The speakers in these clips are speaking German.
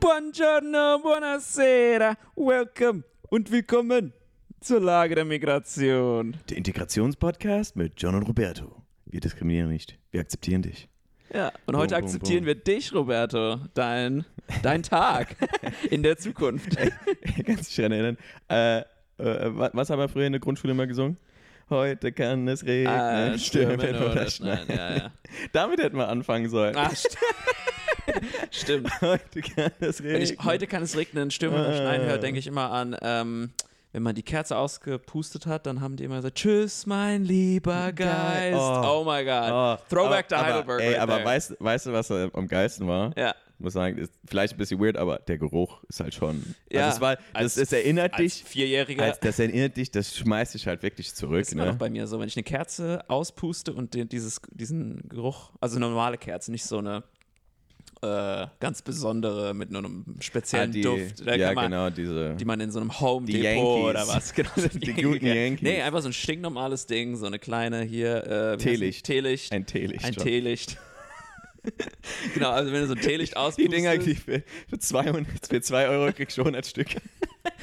Buongiorno, buonasera, welcome und willkommen zur Lage der Migration. Der Integrationspodcast mit John und Roberto. Wir diskriminieren nicht, wir akzeptieren dich. Ja, und heute Boom, boom, akzeptieren boom. wir dich, Roberto, dein, dein Tag in der Zukunft. Kannst dich daran erinnern? Äh, äh, wa- was haben wir früher in der Grundschule immer gesungen? Heute kann es regnen, Ah, stürmen stürmen oder oder schneien. ja, ja. Damit hätten wir anfangen sollen. Ach, st stimmt. Heute kann es regnen. Wenn ich heute kann es regnen, stürmen oder schneien höre, Ah. denke ich immer an, ähm, wenn man die Kerze ausgepustet hat, dann haben die immer gesagt, tschüss, mein lieber. Geist. Oh. Oh, my God. Oh, Throwback aber, to Heidelberg. Aber, ey, right aber weißt, weißt du, was am geilsten war? ja. muss sagen, ist vielleicht ein bisschen weird, aber der Geruch ist halt schon. Ja, also es war, das, als- das erinnert Als dich, Vierjähriger. als, das erinnert dich, das schmeißt dich halt wirklich zurück. Das ist immer Ne? noch bei mir so, wenn ich eine Kerze auspuste und den, dieses, diesen Geruch, also eine normale Kerze, nicht so eine äh, ganz besondere mit nur einem speziellen Ah, die, Duft, da ja, man, genau, diese. die man in so einem Home Depot Yankees. oder was, genau. Die guten Yankees. Nee, einfach so ein stinknormales Ding, so eine kleine hier, äh, Teelicht. Teelicht. ein Teelicht. Ein. Teelicht. genau, also wenn du so ein Teelicht Die auspustest, Dinger die für, für, 200, für 2 Euro kriegst du 100 Stück.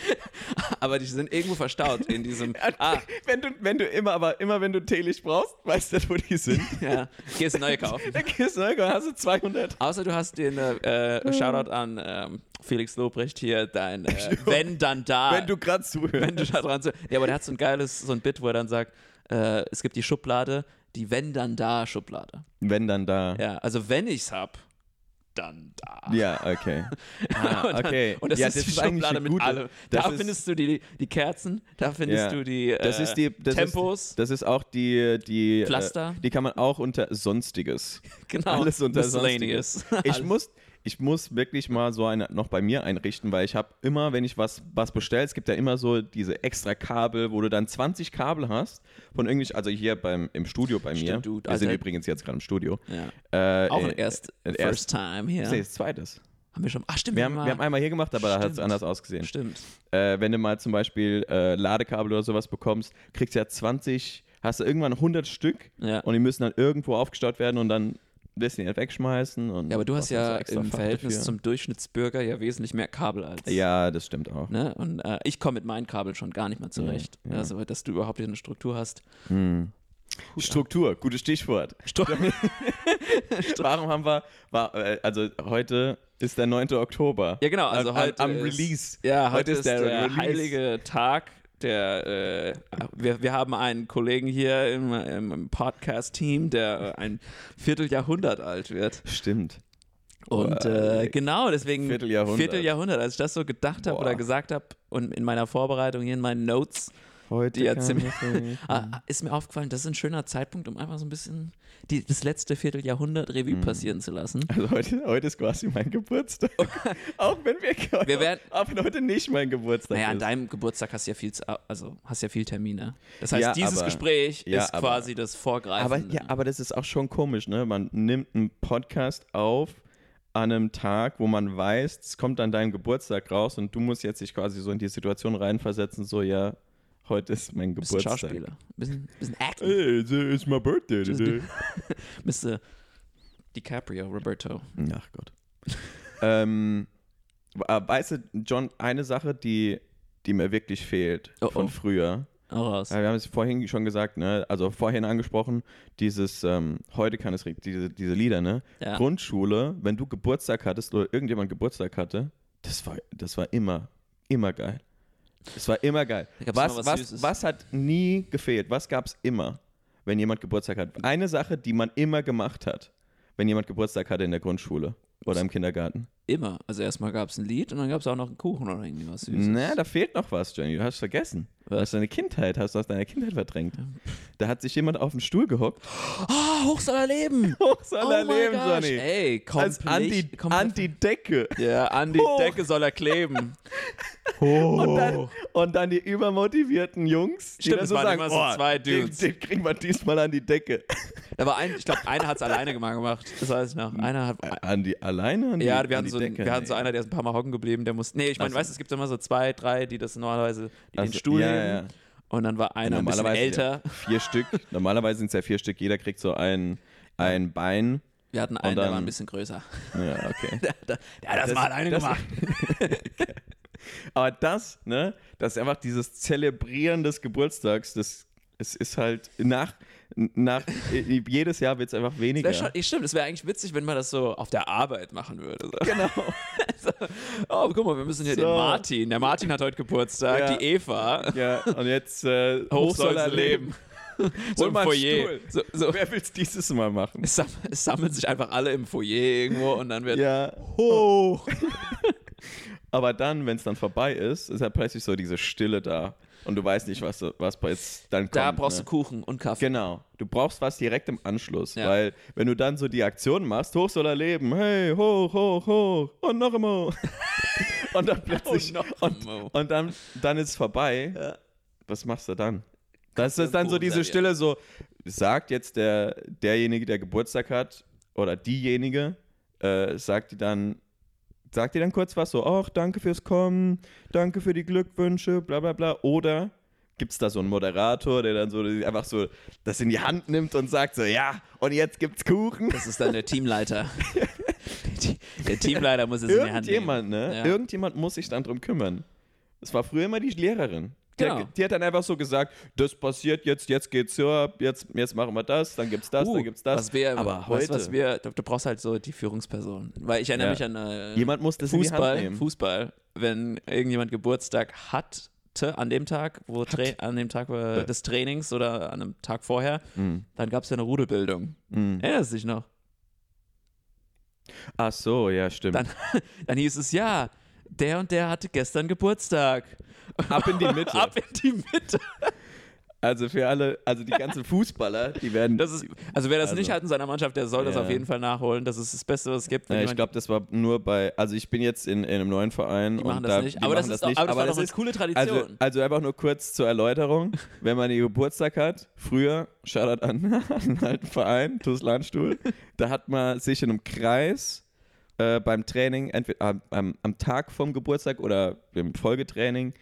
aber die sind irgendwo verstaut in diesem, ah, Wenn du, wenn du immer, aber immer wenn du Teelicht brauchst, weißt du, wo die sind. ja, gehst du neue kaufen. Dann gehst du rein, dann hast du 200. Außer du hast den äh, äh, Shoutout an ähm, Felix Lobrecht hier, dein äh, Wenn dann da. Wenn du gerade zuhörst. wenn du da dran zu. Ja, aber der hat so ein geiles, so ein Bit, wo er dann sagt, äh, es gibt die Schublade, die Wenn dann da Schublade. wenn dann da. Ja, also wenn ich's hab, dann da. Ja, okay. Ah, und, dann, okay. und das ja, ist die eigentlich Schublade mit allem. das Da ist- findest du die, die Kerzen, da findest Ja. du die, äh, Das ist die das Tempos. Ist, das ist auch die die Pflaster. Äh, die kann man auch unter sonstiges. genau. Alles unter Miscellaneous. Ich muss ich muss wirklich mal so eine noch bei mir einrichten, weil ich habe immer, wenn ich was was bestelle, es gibt ja immer so diese extra Kabel, wo du dann 20 Kabel hast von irgendwie, also hier beim im Studio bei mir. Stimmt, du, Wir sind Alter. übrigens jetzt gerade im Studio. Ja. Äh, Auch äh, ein erst, äh, first time hier. Nee, das zweites. Haben wir schon. Ach, stimmt. Wir haben, wir haben einmal hier gemacht, aber da hat es anders ausgesehen. Stimmt. Äh, wenn du mal zum Beispiel äh, Ladekabel oder sowas bekommst, kriegst du ja 20, hast du irgendwann 100 Stück Ja. und die müssen dann irgendwo aufgestaut werden und dann halt wegschmeißen. Und Ja, aber du hast so ja extra im Verhältnis dafür. zum Durchschnittsbürger ja wesentlich mehr Kabel als. Ja, das stimmt auch. Ne? Und äh, ich komme mit meinen Kabeln schon gar nicht mehr zurecht. Ja, ja. Also, dass du überhaupt hier eine Struktur hast. Hm. Struktur, gutes Stichwort. Warum haben wir, war, äh, also heute ist der 9. Oktober. Ja, genau. Also am, heute am ist, Release. Ja, heute, ist der, Release. heilige Tag. Der, äh, wir, wir haben einen Kollegen hier im, im, Podcast-Team, der äh, ein Vierteljahrhundert alt wird. Stimmt. Und äh, genau, deswegen Vierteljahrhundert. Vierteljahrhundert. Als ich das so gedacht habe oder gesagt habe und in meiner Vorbereitung hier in meinen Notes, Heute Die. Ah, ist mir aufgefallen, das ist ein schöner Zeitpunkt, um einfach so ein bisschen die, das letzte Vierteljahrhundert Revue Mhm. passieren zu lassen. Also heute, heute ist quasi mein Geburtstag. auch wenn wir, Wir werden- auch wenn heute nicht mein Geburtstag Naja, an ist. deinem Geburtstag hast du ja viel, also hast ja viel Termine. Das heißt, Ja, dieses aber- Gespräch ja, ist aber- quasi das Vorgreifen. Aber, ja, aber das ist auch schon komisch, ne? Man nimmt einen Podcast auf an einem Tag, wo man weiß, es kommt an deinem Geburtstag raus und du musst jetzt dich quasi so in die Situation reinversetzen, so ja, heute ist mein Geburtstag. Schauspieler. Bisschen, bisschen Acting. Hey, it's, my birthday today. Mr. DiCaprio, Roberto. Ach Gott. ähm, äh, weißt du, John, eine Sache, die, die mir wirklich fehlt Oh, von oh. früher, Auch raus. Wir haben es vorhin schon gesagt, ne? Also vorhin angesprochen, dieses ähm, heute kann es diese, diese Lieder, ne? Ja. Grundschule, wenn du Geburtstag hattest oder irgendjemand Geburtstag hatte, das war, das war immer, immer geil. Das war immer geil. Was, was was, was hat nie gefehlt? Was gab es immer, wenn jemand Geburtstag hat? Eine Sache, die man immer gemacht hat, wenn jemand Geburtstag hatte in der Grundschule oder im Kindergarten. Immer. Also erstmal gab es ein Lied und dann gab es auch noch einen Kuchen oder irgendwie was Süßes. Na, da fehlt noch was, Jenny. Du hast vergessen. Du Was? hast deine Kindheit, hast du aus deiner Kindheit verdrängt. Da hat sich jemand auf den Stuhl gehockt. Ah, Hochs aller Leben! Hochs aller oh mein Leben, gosh. Johnny. Ey, Als komplett. an die, an die Decke. Ja, an die Hoch. Decke soll er kleben. Und, dann, und dann die übermotivierten Jungs, die Stimmt, dann so sagen, immer so oh, zwei den, Dudes. den kriegen wir diesmal an die Decke. War ein, ich glaube, einer hat es alleine gemacht. Das weiß ich noch. Einer hat. An die, alleine an die, Ja, wir hatten, die so, Decke? wir hatten so einer, der ist ein paar Mal hocken geblieben, der muss. Nee, ich meine, weißt du, es gibt immer so zwei, drei, die das normalerweise, die den Also, Stuhl ja, nehmen. ja. Und dann war einer ein bisschen Normalerweise älter. Ja, vier Stück. Normalerweise sind es ja vier Stück. Jeder kriegt so ein, ein Bein. Wir hatten einen, der dann- war ein bisschen größer. Ja, okay. Der, der, der hat das, Das- mal alleine gemacht. Aber das, ne, das ist einfach dieses Zelebrieren des Geburtstags, das es ist halt nach, nach jedes Jahr wird es einfach weniger. Wär schon, stimmt, es wäre eigentlich witzig, wenn man das so auf der Arbeit machen würde. So. Genau. So, oh, guck mal, wir müssen hier So. den Martin. Der Martin hat heute Geburtstag, Ja. die Eva. Ja, und jetzt äh, Hoch soll er leben. so Hol im Foyer. So, so. Wer will es dieses Mal machen? Es, sam es sammeln sich einfach alle im Foyer irgendwo und dann wird Ja, hoch. aber dann, wenn es dann vorbei ist, ist halt plötzlich so diese Stille da. Und du weißt nicht, was, was jetzt dann kommt. Da brauchst ne? du Kuchen und Kaffee. Genau. Du brauchst was direkt im Anschluss, Ja. weil wenn du dann so die Aktion machst, hoch soll er leben, hey, hoch, hoch, hoch und noch einmal. und dann plötzlich, Und noch und, und dann, dann ist es vorbei. Ja. Was machst du dann? Das ist dann so diese. Stille so, sagt jetzt der, derjenige, der Geburtstag hat oder diejenige, äh, sagt die dann, sagt die dann kurz was so, ach, danke fürs Kommen, danke für die Glückwünsche, bla bla bla. Oder gibt es da so einen Moderator, der dann so einfach so das in die Hand nimmt und sagt so, ja, und jetzt gibt's Kuchen. Das ist dann der Teamleiter. Der Teamleiter muss es in die Hand nehmen. Irgendjemand, ne? Ja. Irgendjemand muss sich dann drum kümmern. Es war früher immer die Lehrerin. Die, Genau. hat, die hat dann einfach so gesagt, das passiert jetzt, jetzt geht's so ab, jetzt, jetzt machen wir das, dann gibt's das, Uh, dann gibt's das. Was wir, Aber weißt, heute, du, was wir, du, du brauchst halt so die Führungsperson. Weil ich erinnere Ja. mich an äh, jemand muss das in die Hand Fußball, nehmen. Fußball, wenn irgendjemand Geburtstag hatte an dem Tag, wo Tra an dem Tag äh, des Trainings oder an einem Tag vorher, Mhm. dann gab es ja eine Rudelbildung. Mhm. Erinnerst du dich noch? Ach so, ja, stimmt. Dann- Dann hieß es ja, der und der hatte gestern Geburtstag. Ab in die Mitte. Ab in die Mitte. Also für alle, also die ganzen Fußballer, die werden. Das ist, also wer das Also- nicht hat in seiner Mannschaft, der soll das Ja. auf jeden Fall nachholen. Das ist das Beste, was es gibt. Ja, ich glaube, das war nur bei, also ich bin jetzt in, in einem neuen Verein die machen und das da, nicht. Aber das, ist doch, nicht. aber das war das doch eine ist, coole Tradition. Also, also einfach nur kurz zur Erläuterung. Wenn man ihr Geburtstag hat, früher, Shoutout an, an einen alten Verein, TuS Landstuhl, da hat man sich in einem Kreis äh, beim Training, entweder am, am, am Tag vom Geburtstag oder im Folgetraining,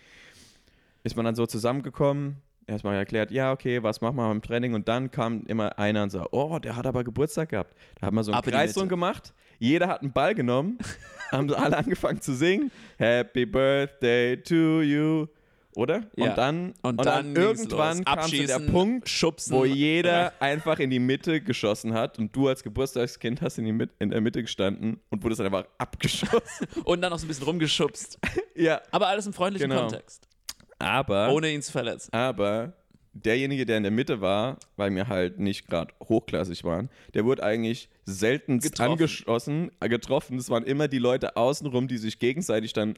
ist man dann so zusammengekommen. Erstmal erklärt, ja, okay, was machen wir beim Training? Und dann kam immer einer und sagt, oh, der hat aber Geburtstag gehabt. Da haben wir so einen Kreis gemacht. Jeder hat einen Ball genommen, haben alle angefangen zu singen. Happy Birthday to you. Oder? Ja. Und dann, und, dann, ging's irgendwann los. kam zu der Punkt, schubsen, wo jeder einfach in die Mitte geschossen hat und du als Geburtstagskind hast in, die Mit in der Mitte gestanden und wurdest dann einfach abgeschossen. und dann noch so ein bisschen rumgeschubst. ja, Aber alles im freundlichen Genau. Kontext. aber, Ohne ihn zu verletzen. aber derjenige, der in der Mitte war, weil wir halt nicht gerade hochklassig waren, der wurde eigentlich selten angeschossen, getroffen. Es waren immer die Leute außenrum, die sich gegenseitig dann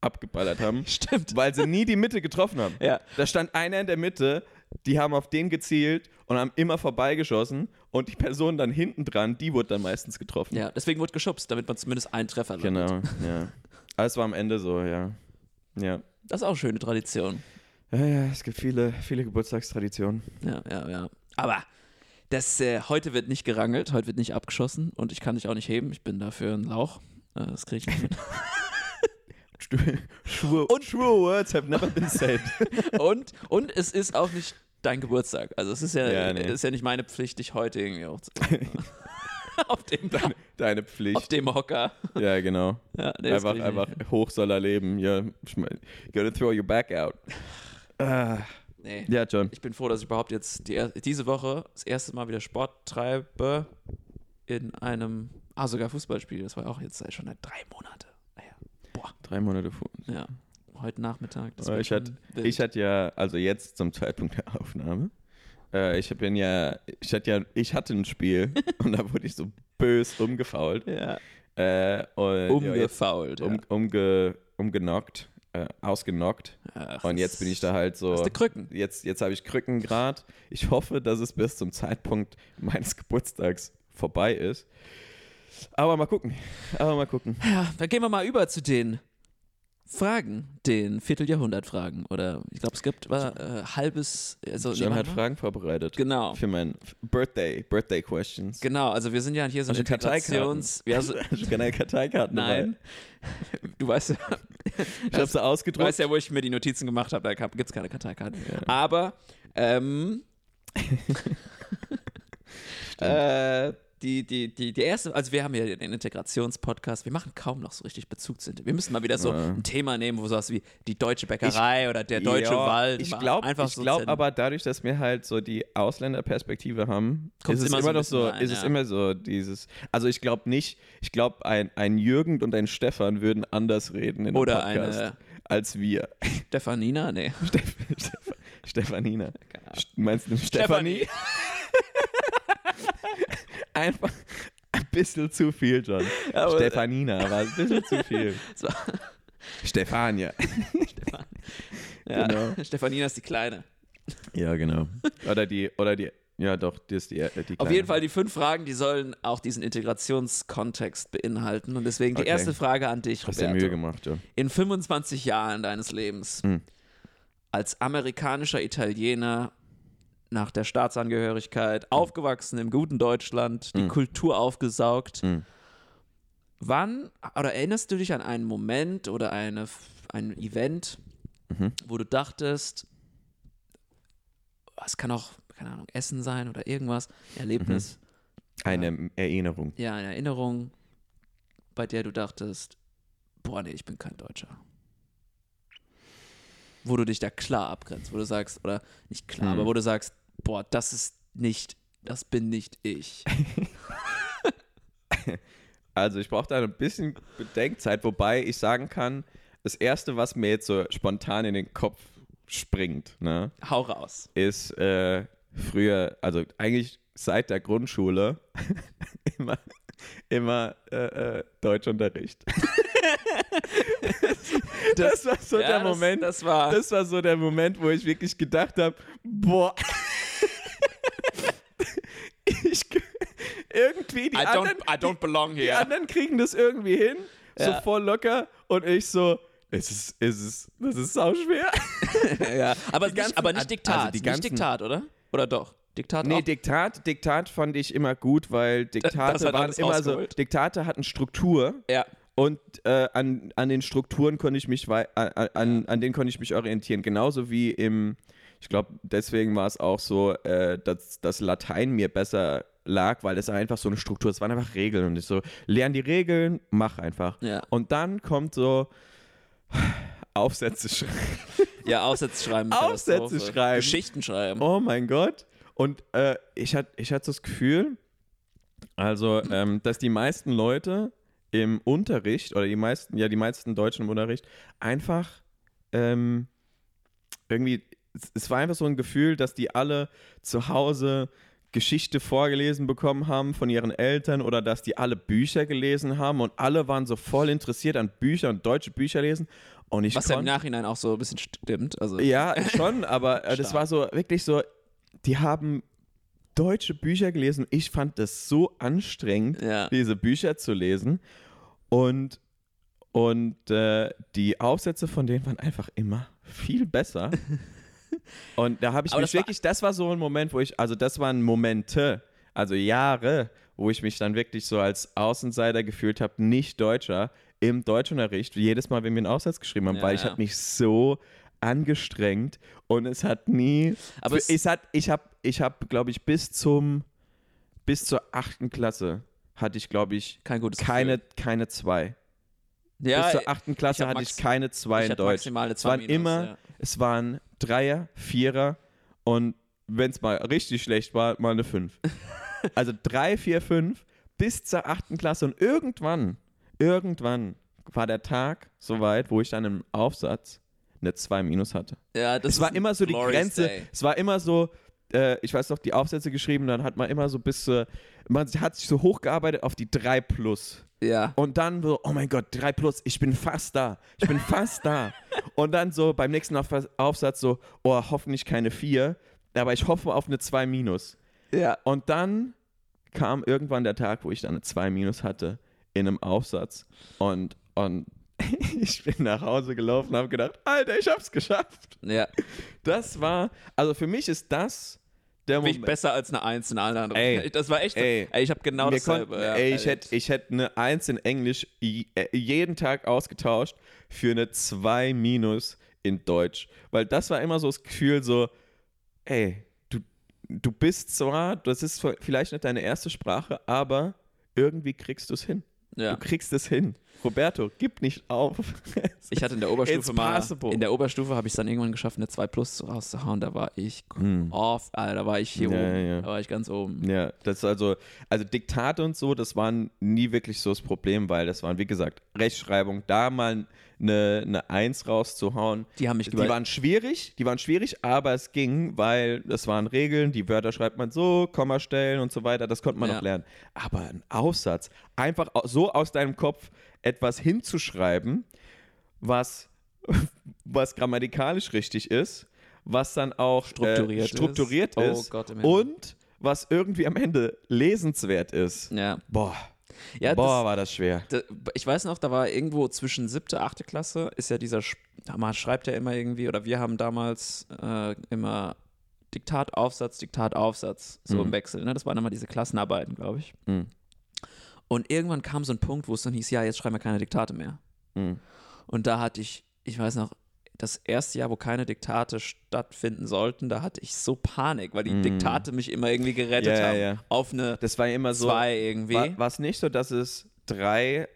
abgeballert haben. Stimmt. weil sie nie die Mitte getroffen haben. Ja. Da stand einer in der Mitte, die haben auf den gezielt und haben immer vorbeigeschossen und die Person dann hinten dran, die wurde dann meistens getroffen. Ja, deswegen wurde geschubst, damit man zumindest einen Treffer landet. Genau, ja. Aber es war am Ende so, ja. Ja. Das ist auch eine schöne Tradition. Ja, ja, es gibt viele, viele Geburtstagstraditionen. Ja, ja, ja. Aber das, äh, heute wird nicht gerangelt, heute wird nicht abgeschossen und ich kann dich auch nicht heben. Ich bin dafür ein Lauch. Äh, das kriege ich nicht mit. Sure, und true words have never been said. und, und es ist auch nicht dein Geburtstag. Also es ist ja, Ja, nee. es ist ja nicht meine Pflicht, dich heute irgendwie zu auf, dem, Deine, deine auf Pflicht. dem Hocker. Ja, genau. Ja, nee, einfach, einfach nicht. hoch soll er leben. Ja, ich mein, gotta throw your back out. Ah, Nee. ja, John. Ich bin froh, dass ich überhaupt jetzt die, diese Woche das erste Mal wieder Sport treibe in einem, ah, sogar Fußballspiel. Das war auch jetzt schon seit drei Monate. Boah, Drei Monate vor. ja. Heute Nachmittag. Wird ich hatte, ich hatte ja, also jetzt zum Zeitpunkt der Aufnahme, äh, ich bin ja, ich hatte ja, ich hatte ein Spiel und da wurde ich so bös umgefault. ja. Äh, und ja, umgefault. um, umge, umgenockt, äh, ausgenockt. Ach, Und jetzt bin ich da halt so. Hast du Krücken? Jetzt, jetzt habe ich Krücken grad. Ich hoffe, dass es bis zum Zeitpunkt meines Geburtstags vorbei ist. Aber mal gucken. Aber mal gucken. Ja, dann gehen wir mal über zu den Fragen, den Vierteljahrhundert-Fragen. Oder ich glaube, es gibt war, äh, halbes. Also, nee, hat. Fragen vorbereitet. Genau. Für mein Birthday, Birthday Questions. Genau, also wir sind ja hier so ein Hast du Karteikarten? Integrations... Ja, so, du keine Karteikarten nein. Du weißt, ja, dabei? Ich habe sie du ausgedruckt. weißt ja, wo ich mir die Notizen gemacht habe, da gibt es keine Karteikarten. Aber, ähm, äh, die, die, die, die erste, also wir haben ja den Integrationspodcast, wir machen kaum noch so richtig Bezug zu Wir müssen mal wieder so Ja. ein Thema nehmen, wo sowas wie die deutsche Bäckerei oder der deutsche Ja, Wald. Ich glaube ich so glaub aber dadurch, dass wir halt so die Ausländerperspektive haben, Kommt's ist es immer so ein noch so, rein, ist es ja. immer so dieses, also ich glaube nicht, ich glaube ein, ein Jürgen und ein Stefan würden anders reden in einem Oder Podcast eine- als wir. Stefanina? Nee. Stefanina. Meinst du Stefanie? Einfach ein bisschen zu viel, John. Aber- Stefanina war ein bisschen zu viel. So. Stefania. Stefan. Ja, Genau. Stefanina ist die Kleine. Ja, genau. Oder die, oder die, ja doch, die ist die, die Auf kleine. jeden Fall die fünf Fragen, die sollen auch diesen Integrationskontext beinhalten. Und deswegen die Okay. erste Frage an dich, Hast dir Roberto. Mühe gemacht, ja. In 25 Jahren deines Lebens Hm. als amerikanischer Italiener nach der Staatsangehörigkeit, aufgewachsen im guten Deutschland, die Hm. Kultur aufgesaugt. Hm. Wann oder erinnerst du dich an einen Moment oder eine, ein Event, Mhm. wo du dachtest, es kann auch, keine Ahnung, Essen sein oder irgendwas, Erlebnis, Eine Erinnerung. ja, eine Erinnerung, bei der du dachtest, boah, nee, ich bin kein Deutscher. Wo du dich da klar abgrenzt, wo du sagst, oder nicht klar, Hm. aber wo du sagst, boah, das ist nicht, das bin nicht ich. Also ich brauche da ein bisschen Bedenkzeit, wobei ich sagen kann, das Erste, was mir jetzt so spontan in den Kopf springt, ne, Hau raus. ist äh, früher, also eigentlich seit der Grundschule immer, immer äh, äh, Deutschunterricht. das, war so der das, Moment, Das war. das war so der Moment, wo ich wirklich gedacht habe, boah, ich, irgendwie die I don't, anderen, I don't belong die here. anderen kriegen das irgendwie hin, so Ja. voll locker und ich so, es ist, es ist, das ist sau schwer. ja. aber, Die nicht, ganzen- aber nicht also Diktat. die ganzen- nicht Diktat, oder? Oder doch? Diktat Nee, auch? Diktat, Diktat fand ich immer gut, weil Diktate waren immer so. Diktate hatten Struktur ja. und äh, an, an den Strukturen konnte ich mich, an, an, an denen konnte ich mich orientieren. Genauso wie im, ich glaube, deswegen war es auch so, äh, dass das Latein mir besser lag, weil das einfach so eine Struktur, es waren einfach Regeln und ich so, lern die Regeln, mach einfach. Ja. Und dann kommt so Aufsätze schreiben. Ja, Aufsätze schreiben. Aufsätze schreiben. Geschichten schreiben. Oh mein Gott. Und äh, ich hatte ich hatte das Gefühl, also, ähm, dass die meisten Leute im Unterricht oder die meisten, ja, die meisten Deutschen im Unterricht einfach ähm, irgendwie, es, war einfach so ein Gefühl, dass die alle zu Hause Geschichte vorgelesen bekommen haben von ihren Eltern oder dass die alle Bücher gelesen haben und alle waren so voll interessiert an Büchern und deutsche Bücher lesen. Und ich Was ja im Nachhinein auch so ein bisschen stimmt. Also, ja, schon, aber äh, das war so wirklich so, die haben deutsche Bücher gelesen. Ich fand das so anstrengend, Ja. diese Bücher zu lesen. Und, und äh, die Aufsätze von denen waren einfach immer viel besser. und da habe ich Aber mich das wirklich, das war so ein Moment, wo ich, also das waren Momente, also Jahre, wo ich mich dann wirklich so als Außenseiter gefühlt habe, nicht Deutscher, im Deutschunterricht, jedes Mal, wenn wir einen Aufsatz geschrieben haben, Ja, weil ich ja. habe mich so angestrengt und es hat nie, Aber es- es hat, ich habe, ich habe, glaube ich, bis zum, bis zur achten Klasse hatte ich, glaube ich, Kein gutes keine, keine zwei. Ja, bis zur achten Klasse hab hatte max- ich keine zwei ich in Deutsch. maximal eine Es waren 2 minus, immer, ja. es waren Dreier, Vierer und wenn es mal richtig schlecht war, mal eine Fünf. also drei, vier, fünf bis zur achten Klasse und irgendwann, irgendwann war der Tag soweit, wo ich dann im Aufsatz eine 2 minus hatte. ja, das es war immer so die Grenze, Day. es war immer so, äh, ich weiß noch, die Aufsätze geschrieben, dann hat man immer so bis zur, man hat sich so hochgearbeitet auf die 3 plus. Ja. Und dann so, oh mein Gott, 3 plus, ich bin fast da. Ich bin fast da. Und dann so beim nächsten Auf Aufsatz so, oh, hoffentlich keine 4, aber ich hoffe auf eine 2 minus. Ja. Und dann kam irgendwann der Tag, wo ich dann eine 2 minus hatte in einem Aufsatz. Und, und ich bin nach Hause gelaufen und habe gedacht, Alter, ich hab's geschafft. Ja. Das war, also für mich ist das der Moment. besser als eine 1 in allen anderen. Ey. das war echt. Ey. Ey, ich habe genau dasselbe. konnten, ja, ey, ich hätte ich hätt eine 1 in Englisch äh, jeden Tag ausgetauscht für eine 2 minus in Deutsch. Weil das war immer so das Gefühl so, ey, du, du bist zwar, das ist vielleicht nicht deine erste Sprache, aber irgendwie kriegst du es hin. Ja. Du kriegst es hin. Roberto, gib nicht auf. Ich hatte in der Oberstufe mal, in der Oberstufe habe ich es dann irgendwann geschafft, eine 2 Plus rauszuhauen. Da war ich Hm. off, Alter, da war ich hier Ja, oben. ja. Da war ich ganz oben. Ja, das ist also, also Diktate und so, das waren nie wirklich so das Problem, weil das waren, wie gesagt, Rechtschreibung, da mal eine, eine Eins rauszuhauen. Die haben mich Die waren schwierig, die waren schwierig, aber es ging, weil das waren Regeln, die Wörter schreibt man so, Kommastellen und so weiter, das konnte man Ja. noch lernen. Aber ein Aufsatz, einfach so aus deinem Kopf etwas hinzuschreiben, was, was grammatikalisch richtig ist, was dann auch Strukturiert äh, ist. strukturiert Oh ist Gott im Himmel. und was irgendwie am Ende lesenswert ist. Ja, Boah, ja boah, war das schwer. das, da, ich weiß noch, da war irgendwo zwischen siebte, achte Klasse, ist ja dieser, man schreibt ja immer irgendwie, oder wir haben damals äh, immer Diktat, Aufsatz, Diktat, Aufsatz, so Mhm. im Wechsel. Ne? Das waren immer diese Klassenarbeiten, glaube ich. Mhm. Und irgendwann kam so ein Punkt, wo es dann hieß, ja, jetzt schreiben wir keine Diktate mehr. Mhm. Und da hatte ich, ich weiß noch, das erste Jahr, wo keine Diktate stattfinden sollten, da hatte ich so Panik, weil die Mm. Diktate mich immer irgendwie gerettet Ja, haben. ja. Auf eine Das war immer so. zwei irgendwie. War es nicht so, dass es drei,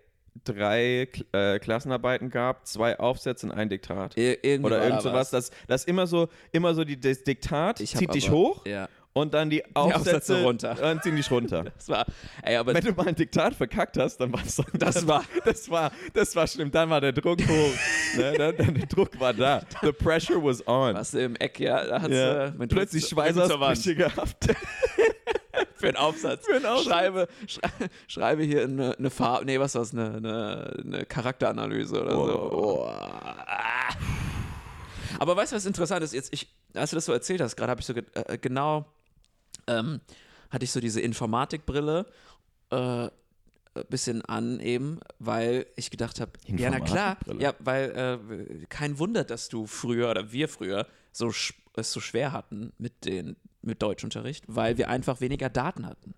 drei äh, Klassenarbeiten gab, zwei Aufsätze und ein Diktat? Ir irgendwie Oder irgend sowas, was. das, das immer so, immer so die, das Diktat zieht dich hoch Ja, und dann die Aufsätze Aufsätze runter. Dann ziehen dich runter. das war, ey, aber Wenn du mal ein Diktat verkackt hast, dann war es Das war- das war das war schlimm. Dann war der Druck hoch. ne? dann, dann, der Druck war da. The pressure was on. was im Eck, ja, da hat's Ja. äh, Plötzlich Schweißausbrüche gehabt. Für einen Aufsatz. Für einen Aufsatz. Schreibe, schrei schreibe hier eine, eine Farbe, nee, was war's, eine, eine, eine Charakteranalyse oder so. Oh. Ah. Aber weißt du, was interessant ist? Jetzt, ich, als du das so erzählt hast, gerade habe ich so ge äh, genau, ähm, hatte ich so diese Informatikbrille äh, ein bisschen an eben, weil ich gedacht habe, ja na klar, ja, weil äh, kein Wunder, dass du früher oder wir früher so es so schwer hatten mit den mit Deutschunterricht, weil wir einfach weniger Daten hatten.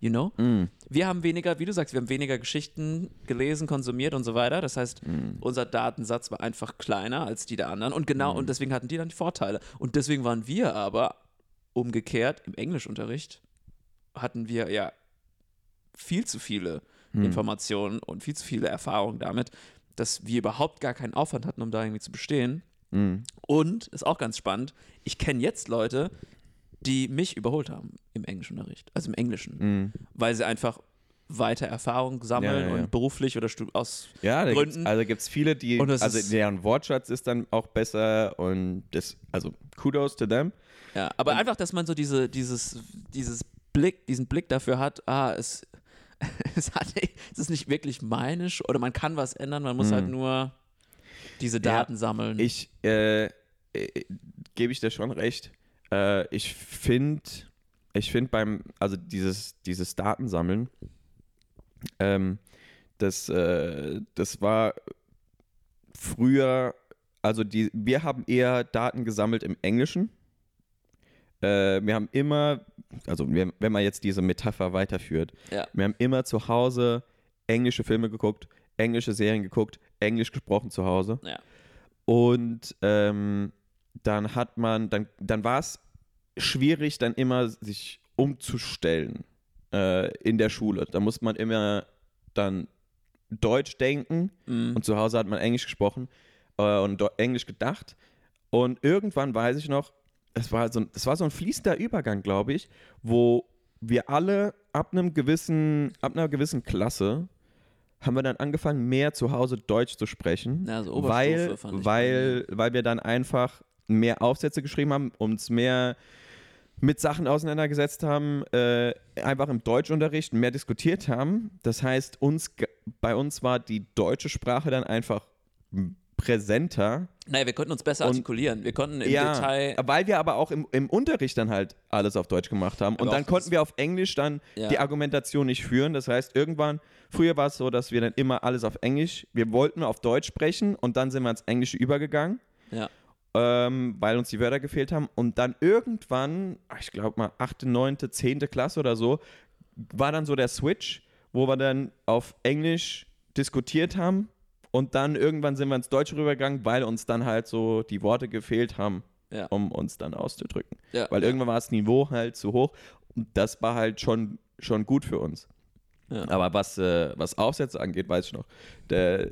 You know? Mm. Wir haben weniger, wie du sagst, wir haben weniger Geschichten gelesen, konsumiert und so weiter. Das heißt, Mm. unser Datensatz war einfach kleiner als die der anderen und genau, Mm. und deswegen hatten die dann die Vorteile. Und deswegen waren wir aber umgekehrt im Englischunterricht hatten wir ja viel zu viele Hm. Informationen und viel zu viele Erfahrungen damit, dass wir überhaupt gar keinen Aufwand hatten, um da irgendwie zu bestehen. Mm. Und ist auch ganz spannend, ich kenne jetzt Leute, die mich überholt haben im Englischunterricht, also im Englischen, Mm. weil sie einfach weiter Erfahrung sammeln Ja, ja, ja. und beruflich oder aus Ja, da gibt's, Gründen. also gibt es viele, die, also deren Wortschatz ist dann auch besser und das, also Kudos to them. Ja, aber einfach, dass man so diese, dieses, dieses Blick, diesen Blick dafür hat, ah, es, es, hat, es ist nicht wirklich meinisch oder man kann was ändern, man muss Mhm. halt nur diese Daten sammeln. Ich, äh, äh, gebe ich dir schon recht. Äh, ich finde, ich finde beim, also dieses, dieses Datensammeln, ähm, das, äh, das war früher, also die, wir haben eher Daten gesammelt im Englischen. Äh, wir haben immer, also wir, wenn man jetzt diese Metapher weiterführt, Ja. wir haben immer zu Hause englische Filme geguckt, englische Serien geguckt, englisch gesprochen zu Hause. Ja. Und ähm, dann hat man, dann, dann war es schwierig, dann immer sich umzustellen äh, in der Schule. Da muss man immer dann Deutsch denken Mhm. und zu Hause hat man Englisch gesprochen äh, und Englisch gedacht. Und irgendwann weiß ich noch, es war so ein, das war so ein fließender Übergang, glaube ich, wo wir alle ab einem gewissen, ab einer gewissen Klasse haben wir dann angefangen, mehr zu Hause Deutsch zu sprechen, Ja, so Oberstufe weil, weil, weil wir dann einfach mehr Aufsätze geschrieben haben, uns mehr mit Sachen auseinandergesetzt haben, äh, einfach im Deutschunterricht mehr diskutiert haben. Das heißt, uns, bei uns war die deutsche Sprache dann einfach präsenter. Naja, wir konnten uns besser Und- artikulieren. Wir konnten im ja, Detail. weil wir aber auch im, im Unterricht dann halt alles auf Deutsch gemacht haben. Aber Und dann konnten wir auf Englisch dann Ja. die Argumentation nicht führen. Das heißt, irgendwann, früher war es so, dass wir dann immer alles auf Englisch, wir wollten auf Deutsch sprechen und dann sind wir ins Englische übergegangen Ja. ähm, weil uns die Wörter gefehlt haben. Und dann irgendwann, ach, ich glaube mal 8., 9., 10. Klasse oder so, war dann so der Switch, wo wir dann auf Englisch diskutiert haben. Und dann irgendwann sind wir ins Deutsche rübergegangen, weil uns dann halt so die Worte gefehlt haben. Ja. um uns dann auszudrücken. Ja. Weil irgendwann war das Niveau halt zu hoch und das war halt schon, schon gut für uns. Ja. Aber was, äh, was Aufsätze angeht, weiß ich noch, der-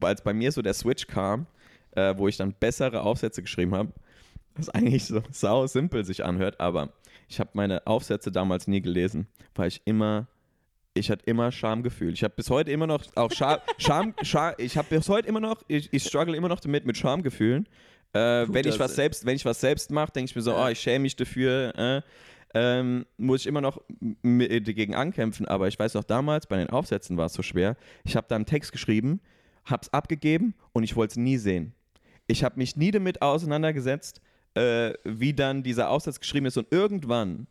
als bei mir so der Switch kam, äh, wo ich dann bessere Aufsätze geschrieben habe, was eigentlich so sau simpel sich anhört, aber ich habe meine Aufsätze damals nie gelesen, weil ich immer, ich hatte immer Schamgefühl. Ich habe bis heute immer noch auch Scham, Scham, Scham ich habe bis heute immer noch, ich, ich struggle immer noch damit mit Schamgefühlen. Äh, wenn ich was selbst, wenn ich was selbst mache, denke ich mir so, oh, ich schäme mich dafür. Äh, ähm, muss ich immer noch m- dagegen ankämpfen, aber ich weiß auch damals, bei den Aufsätzen war es so schwer. Ich habe da einen Text geschrieben, habe es abgegeben und ich wollte es nie sehen. Ich habe mich nie damit auseinandergesetzt, äh, wie dann dieser Aufsatz geschrieben ist und irgendwann,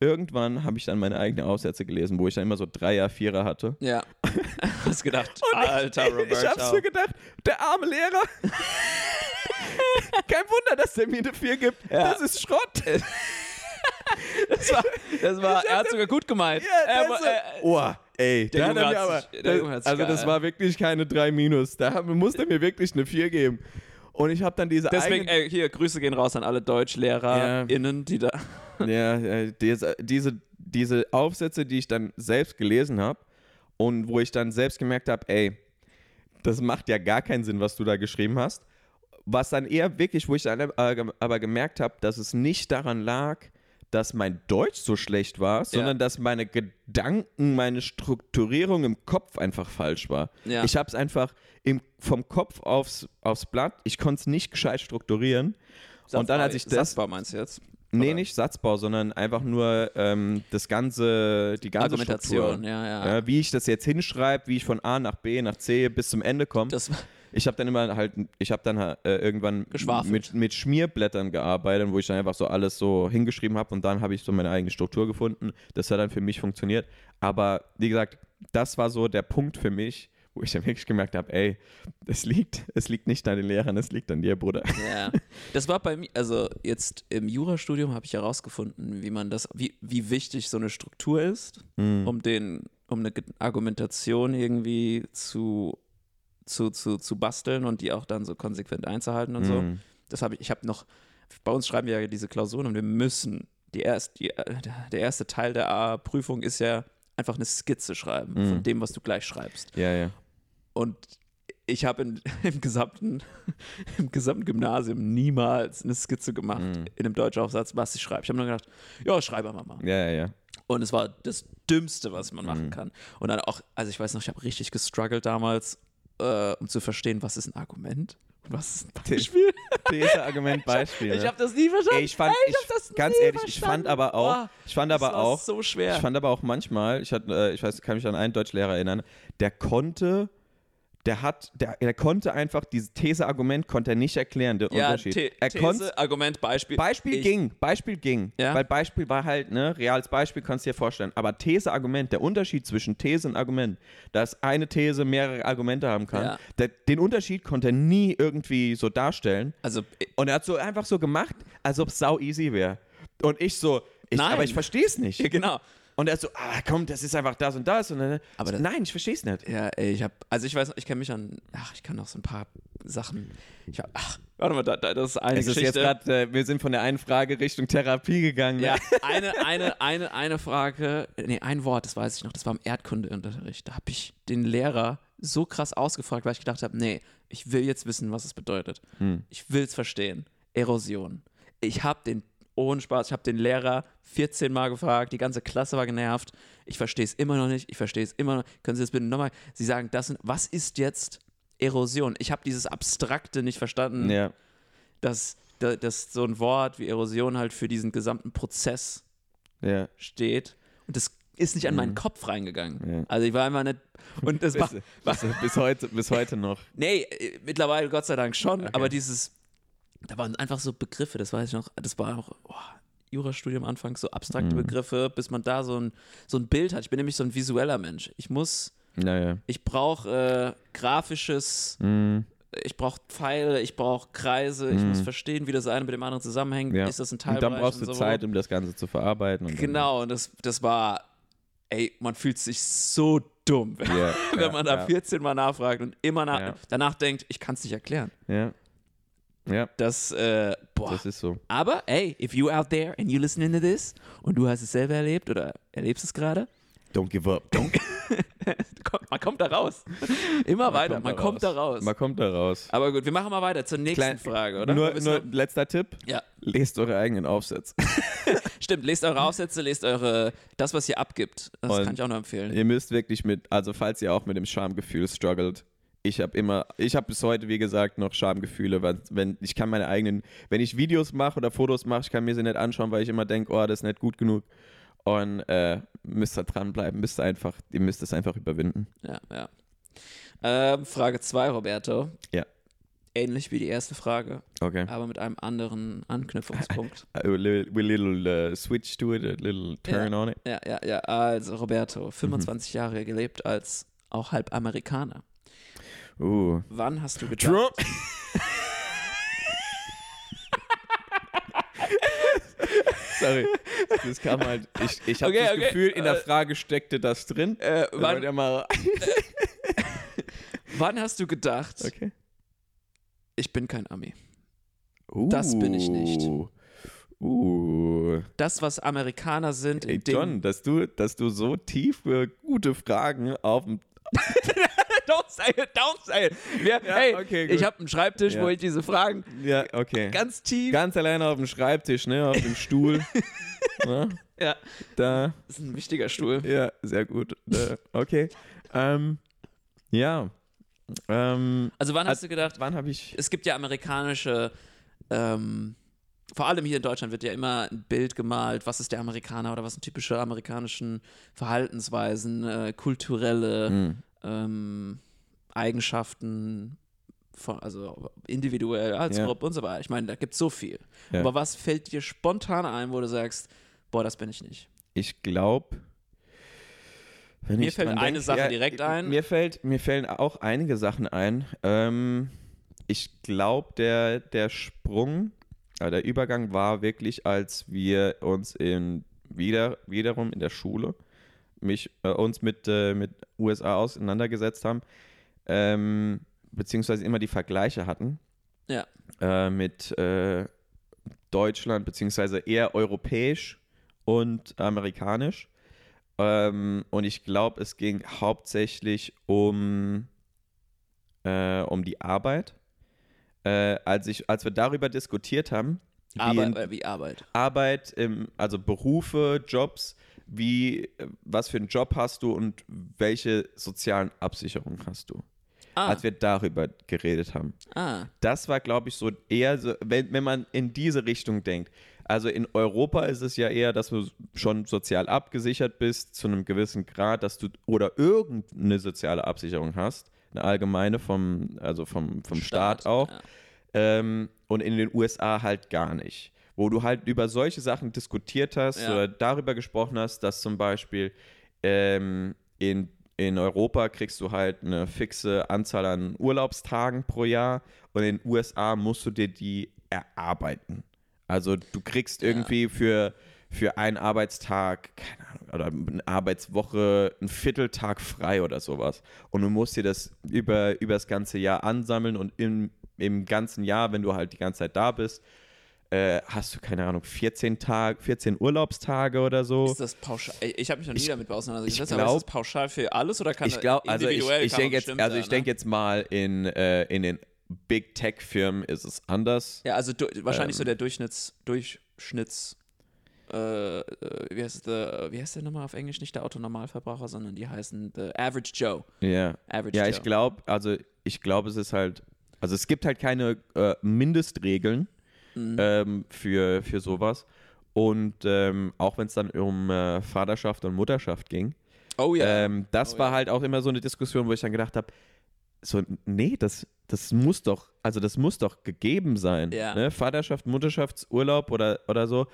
irgendwann habe ich dann meine eigenen Aufsätze gelesen, wo ich dann immer so Dreier, Vierer hatte. Ja. Hast gedacht, alter Roberto. Ich hab's mir gedacht, der arme Lehrer. Kein Wunder, dass der mir eine 4 gibt. Ja. Das ist Schrott. das war, das war er hat sogar gut gemeint. Ja, ist so- oh, ey, der Junge hat mir hat aber, sich- der Junge also das war wirklich keine 3 Minus. Da musste er mir wirklich eine 4 geben. Und ich habe dann diese Deswegen, ey, hier, Grüße gehen raus an alle DeutschlehrerInnen, die da. Ja, diese, diese, diese Aufsätze, die ich dann selbst gelesen habe und wo ich dann selbst gemerkt habe, ey, das macht ja gar keinen Sinn, was du da geschrieben hast. Was dann eher wirklich, wo ich dann äh, aber gemerkt habe, dass es nicht daran lag, dass mein Deutsch so schlecht war, sondern dass meine Gedanken, meine Strukturierung im Kopf einfach falsch war. Ja. Ich habe es einfach im, vom Kopf aufs, aufs Blatt, ich konnte es nicht gescheit strukturieren. und dann, als ich das, Satzbau meinst du jetzt? Nee, Oder? nicht Satzbau, sondern einfach nur ähm, das ganze, die ganze Argumentation, Struktur. ja, ja. Ja, wie ich das jetzt hinschreibe, wie ich von A nach B nach C bis zum Ende komme. Das war, Ich habe dann immer halt, ich habe dann äh, irgendwann Geschwafelt. mit, mit Schmierblättern gearbeitet, wo ich dann einfach so alles so hingeschrieben habe und dann habe ich so meine eigene Struktur gefunden. Das hat dann für mich funktioniert. Aber wie gesagt, das war so der Punkt für mich, wo ich dann wirklich gemerkt habe, ey, es liegt, es liegt nicht an den Lehrern, es liegt an dir, Bruder. ja. Das war bei mir, also jetzt im Jurastudium habe ich herausgefunden, wie man das, wie, wie wichtig so eine Struktur ist, Mhm. um den, um eine Argumentation irgendwie zu, zu, zu, zu basteln und die auch dann so konsequent einzuhalten und so. Mhm. Das habe ich, ich habe noch, bei uns schreiben wir ja diese Klausuren und wir müssen, die erst, die, der erste Teil der A-Prüfung ist ja einfach eine Skizze schreiben Mhm. von dem, was du gleich schreibst. Ja, ja. Und ich habe im gesamten, im gesamten Gymnasium niemals eine Skizze gemacht Mhm. in einem Deutschaufsatz, was ich schreibe. Ich habe nur gedacht, ja, schreibe einfach mal. Ja, ja, ja. Und es war das Dümmste, was man Mhm. machen kann. Und dann auch, also ich weiß noch, ich habe richtig gestruggelt damals, äh, um zu verstehen, was ist ein Argument und was ist ein Beispiel. These, Argument, Beispiel. Ich ne? habe das nie verstanden. Ey, ich fand, Ey, ich, hab das ganz ehrlich, ich fand verstanden. aber auch, Boah, ich fand das aber auch, so schwer. ich fand aber auch manchmal, ich hatte, äh, ich weiß, kann mich an einen Deutschlehrer erinnern, der konnte, der hat, der, der konnte einfach dieses These-Argument konnte er nicht erklären, den ja, Unterschied. The er konnte These, Argument, Beispiel. Beispiel Ich- ging, Beispiel ging. Ja? Weil Beispiel war halt, ne, reales Beispiel kannst du dir vorstellen. Aber These, Argument, der Unterschied zwischen These und Argument, dass eine These mehrere Argumente haben kann, Ja. der, den Unterschied konnte er nie irgendwie so darstellen. Also, Und er hat so einfach so gemacht, als ob es sau easy wäre. Und ich so, ich, Nein. aber ich verstehe es nicht. ja, genau. Und er so, ah komm, das ist einfach das und das. Und dann, Aber so, das- nein, ich verstehe es nicht. Ja, ey, ich habe, also ich weiß, ich kann mich an, ach, ich kann noch so ein paar Sachen. Ich hab, ach, warte mal, da, da, das ist eine Es ist jetzt Geschichte. gerade, äh, wir sind von der einen Frage Richtung Therapie gegangen. Ne? ja, eine, eine, eine, eine Frage, nee, ein Wort, das weiß ich noch, das war im Erdkundeunterricht. Da habe ich den Lehrer so krass ausgefragt, weil ich gedacht habe, nee, ich will jetzt wissen, was es bedeutet. Hm. Ich will es verstehen. Erosion. Ich habe den, ohne Spaß, ich habe den Lehrer 14 Mal gefragt, die ganze Klasse war genervt. Ich verstehe es immer noch nicht, ich verstehe es immer noch. Können Sie das bitte nochmal? Sie sagen, das sind, was ist jetzt Erosion? Ich habe dieses Abstrakte nicht verstanden, Ja. dass, da- dass so ein Wort wie Erosion halt für diesen gesamten Prozess ja. steht. Und das ist nicht an meinen Kopf reingegangen. Mhm. Ja. Also ich war einfach nicht. Und das war. Bis, bis, bis, heute, bis heute noch. Nee, äh, mittlerweile Gott sei Dank schon, aber dieses. Da waren einfach so Begriffe, das weiß ich noch. Das war auch. Oh, Jurastudium anfangs so abstrakte Mhm. Begriffe, bis man da so ein, so ein Bild hat. Ich bin nämlich so ein visueller Mensch. Ich muss, Naja. ich brauche äh, grafisches, Mhm. ich brauche Pfeile, ich brauche Kreise, ich muss verstehen, wie das eine mit dem anderen zusammenhängt. Ja. Ist das ein Und Teilbereich? dann brauchst du und so. Zeit, um das Ganze zu verarbeiten. Und Genau, und das, das war, ey, man fühlt sich so dumm, ja, wenn ja, man da ja, 14 Mal nachfragt und immer nach, danach denkt, ich kann es nicht erklären. ja. Ja, Das, äh, boah. das ist so. Aber, hey, if you out there and you listening to this und du hast es selber erlebt oder erlebst es gerade, Don't give up. Don't kommt- man kommt da raus. Immer weiter, man kommt da raus. Man kommt da raus. Aber gut, wir machen mal weiter zur nächsten Klein- Frage, oder? Nur, nur letzter Tipp. ja, Lest eure eigenen Aufsätze. stimmt. Lest eure Aufsätze, lest eure, das, was ihr abgibt. Das Und- kann ich auch nur empfehlen. ihr müsst wirklich mit, also falls ihr auch mit dem Schamgefühl struggelt, ich habe immer, ich habe bis heute, wie gesagt, noch Schamgefühle, weil wenn ich kann meine eigenen, wenn ich Videos mache oder Fotos mache, ich kann mir sie nicht anschauen, weil ich immer denke, oh, das ist nicht gut genug. Und äh, müsst ihr dranbleiben, müsst ihr einfach, ihr müsst es einfach überwinden. Ja, ja. Ähm, Frage 2, Roberto. Ja. Ähnlich wie die erste Frage, Okay. aber mit einem anderen Anknüpfungspunkt. A little, we little uh, switch to it, a little turn on it. Ja, ja, ja. Also, Roberto, 25 Jahre gelebt als auch halb Amerikaner. Uh. Wann hast du gedacht? Trump. Sorry, das kam halt. Ich, ich habe Okay, das okay, Gefühl, in der äh, Frage steckte das drin. Äh, Wann, ja mal. wann hast du gedacht, Okay. ich bin kein Ami? Das bin ich nicht. Uh. Das, was Amerikaner sind, Ey, John, dass du, dass du so tiefe, gute Fragen auf dem. don't say it, don't say it. Wir, hey, okay, ich habe einen Schreibtisch, Ja. wo ich diese Fragen Ja, okay. ganz tief. Ganz alleine auf dem Schreibtisch, ne? Auf dem Stuhl. Na, ja, da. das ist ein wichtiger Stuhl. Ja, sehr gut. Äh, okay. Ähm, ja. Ähm, Also wann hast du gedacht, wann habe ich. es gibt ja amerikanische, ähm, vor allem hier in Deutschland wird ja immer ein Bild gemalt, was ist der Amerikaner oder was sind typische amerikanischen Verhaltensweisen, äh, kulturelle Hm. Ähm, Eigenschaften, von, also individuell als Ja. Gruppe und so weiter. Ich meine, da gibt es so viel. Ja. Aber was fällt dir spontan ein, wo du sagst, boah, das bin ich nicht? Ich glaube. Mir fällt eine Sache direkt ein. Mir, fällt, mir fällen auch einige Sachen ein. Ähm, ich glaube, der, der Sprung, äh, der Übergang war wirklich, als wir uns in, wieder, wiederum in der Schule mich, äh, uns mit, äh, mit USA auseinandergesetzt haben, ähm, beziehungsweise immer die Vergleiche hatten Ja. äh, mit äh, Deutschland, beziehungsweise eher europäisch und amerikanisch. Ähm, und ich glaube, es ging hauptsächlich um, äh, um die Arbeit. Äh, als, ich, als wir darüber diskutiert haben, wie äh, wie Arbeit. Arbeit, im, also Berufe, Jobs, wie, was für einen Job hast du und welche sozialen Absicherungen hast du? Ah, Als wir darüber geredet haben ah, das war, glaube ich, so eher, so, wenn, wenn man in diese Richtung denkt. Also in Europa ist es ja eher, dass du schon sozial abgesichert bist zu einem gewissen Grad, dass du oder irgendeine soziale Absicherung hast, eine allgemeine vom, also vom, vom Staat, auch. Ja. Ähm, und in den USA halt gar nicht. Wo du halt über solche Sachen diskutiert hast Ja. oder darüber gesprochen hast, dass zum Beispiel ähm, in, in Europa kriegst du halt eine fixe Anzahl an Urlaubstagen pro Jahr und in den USA musst du dir die erarbeiten. Also du kriegst Ja. irgendwie für, für einen Arbeitstag, keine Ahnung, oder eine Arbeitswoche einen Vierteltag frei oder sowas. Und du musst dir das über, über das ganze Jahr ansammeln und im, im ganzen Jahr, wenn du halt die ganze Zeit da bist, äh, hast du, keine Ahnung, 14 Tage, 14 Urlaubstage oder so. Ist das pauschal? Ich habe mich noch nie Ich- damit auseinandergesetzt, ich aber ist glaub- das pauschal für alles oder kann ich das glaube, also ich, individuell ich man denke jetzt, also ich denke ne? jetzt mal in, äh, in den Big Tech Firmen ist es anders. Ja, also du, wahrscheinlich Ähm. so der Durchschnitts, Durchschnitts, äh, wie heißt der, wie heißt der nochmal auf Englisch? Nicht der Autonormalverbraucher, sondern die heißen the Average Joe. Ja. Average Ja, Joe. ich glaube, also ich glaube, es ist halt, also es gibt halt keine äh, Mindestregeln Mhm. ähm, für, für sowas. Und ähm, auch wenn es dann um äh, Vaterschaft und Mutterschaft ging, Oh ja. ähm, das Oh war ja. halt auch immer so eine Diskussion, wo ich dann gedacht habe, so, nee, das, das muss doch, also das muss doch gegeben sein. Ja. Ne? Vaterschaft, Mutterschaftsurlaub oder, oder so,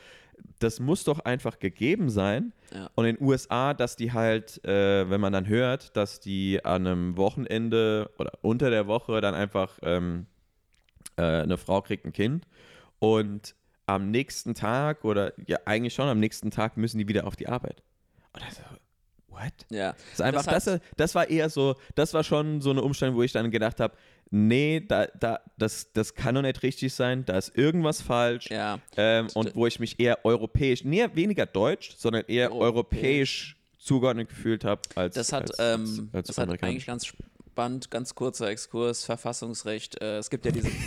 das muss doch einfach gegeben sein. Ja. Und in den USA, dass die halt, äh, wenn man dann hört, dass die an einem Wochenende oder unter der Woche dann einfach ähm, äh, eine Frau kriegt ein Kind und am nächsten Tag oder ja eigentlich schon am nächsten Tag müssen die wieder auf die Arbeit. Und also, what? what? Ja. Das, ist einfach, Das das, das, war eher so, das war schon so eine Umstellung, wo ich dann gedacht habe, nee, da, da, das, das kann doch nicht richtig sein, da ist irgendwas falsch. Ja. Ähm, und wo ich mich eher europäisch, nee, weniger deutsch, sondern eher Europäisch. europäisch zugeordnet gefühlt habe als Das hat, als, ähm, als das hat eigentlich ganz spannend, ganz kurzer Exkurs, Verfassungsrecht. Äh, es gibt ja diese.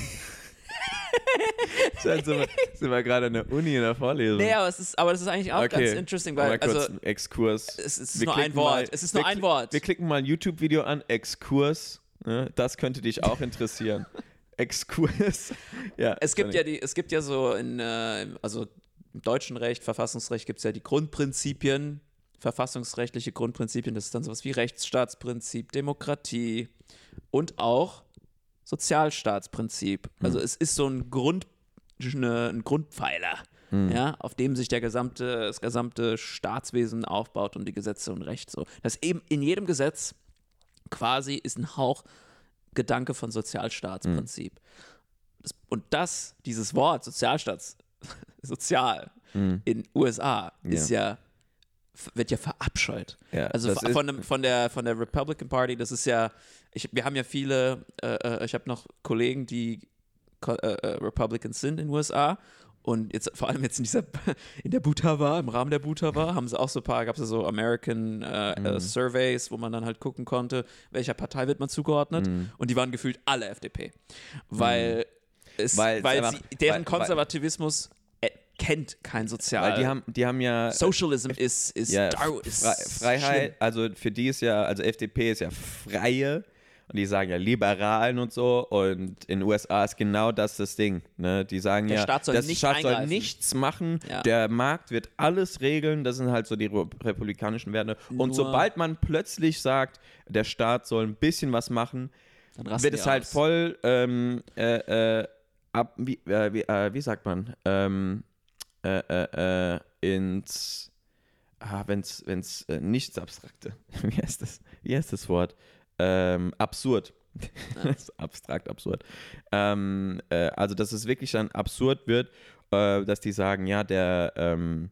Dann sind wir, sind wir gerade an der Uni in der Vorlesung. nee, aber es ist, aber das ist eigentlich auch Okay. ganz interesting, Mal weil kurz also einen Exkurs. es ist Wir nur ein Wort. mal- es ist nur wir ein Wort. Wir klicken mal ein YouTube-Video an, Exkurs. Ne? Das könnte dich auch interessieren. Exkurs. Ja, Es gibt ja die, es gibt ja so in, äh, also im deutschen Recht, Verfassungsrecht gibt es ja die Grundprinzipien, verfassungsrechtliche Grundprinzipien, das ist dann sowas wie Rechtsstaatsprinzip, Demokratie und auch Sozialstaatsprinzip. Also es ist so ein Grund, eine, ein Grundpfeiler, ja, auf dem sich der gesamte, das gesamte Staatswesen aufbaut und die Gesetze und Recht so. Das eben in jedem Gesetz quasi ist ein Hauch Gedanke von Sozialstaatsprinzip. Das, und das, dieses Wort Sozialstaats, sozial in USA ist ja, wird ja verabscheut. Ja, also von, dem, von, der, von der Republican Party, das ist ja, ich, wir haben ja viele, äh, äh, ich habe noch Kollegen, die äh, äh, Republicans sind in den USA und jetzt vor allem jetzt in dieser in der Butava, im Rahmen der Butava, haben sie auch so ein paar, gab es so American äh, Mhm. äh, Surveys, wo man dann halt gucken konnte, welcher Partei wird man zugeordnet Mhm. und die waren gefühlt alle FDP, weil es, Weil weil, es sie, einfach- deren weil- Konservativismus äh, kennt kein Sozial. Weil die haben, die haben ja. Socialism ist ist, ja, Darw- ist Fre Freiheit, schlimm. also für die ist ja, also FDP ist ja freie und die sagen ja Liberalen und so und in den USA ist genau das das Ding. Ne? Die sagen Der ja, Staat soll der nicht Staat soll nichts machen, Ja. der Markt wird alles regeln, das sind halt so die re- republikanischen Werte. Nur- Und sobald man plötzlich sagt, der Staat soll ein bisschen was machen, wird es halt aus. voll ähm, äh, äh, ab, wie, äh, wie, äh, wie sagt man, ähm, äh, äh, ins, ah, wenn's, wenn's äh, nichts Abstrakte, wie heißt das, wie heißt das Wort, ähm, absurd. Das ist abstrakt absurd. Ähm, äh, also, dass es wirklich dann absurd wird, äh, dass die sagen, ja, der, ähm,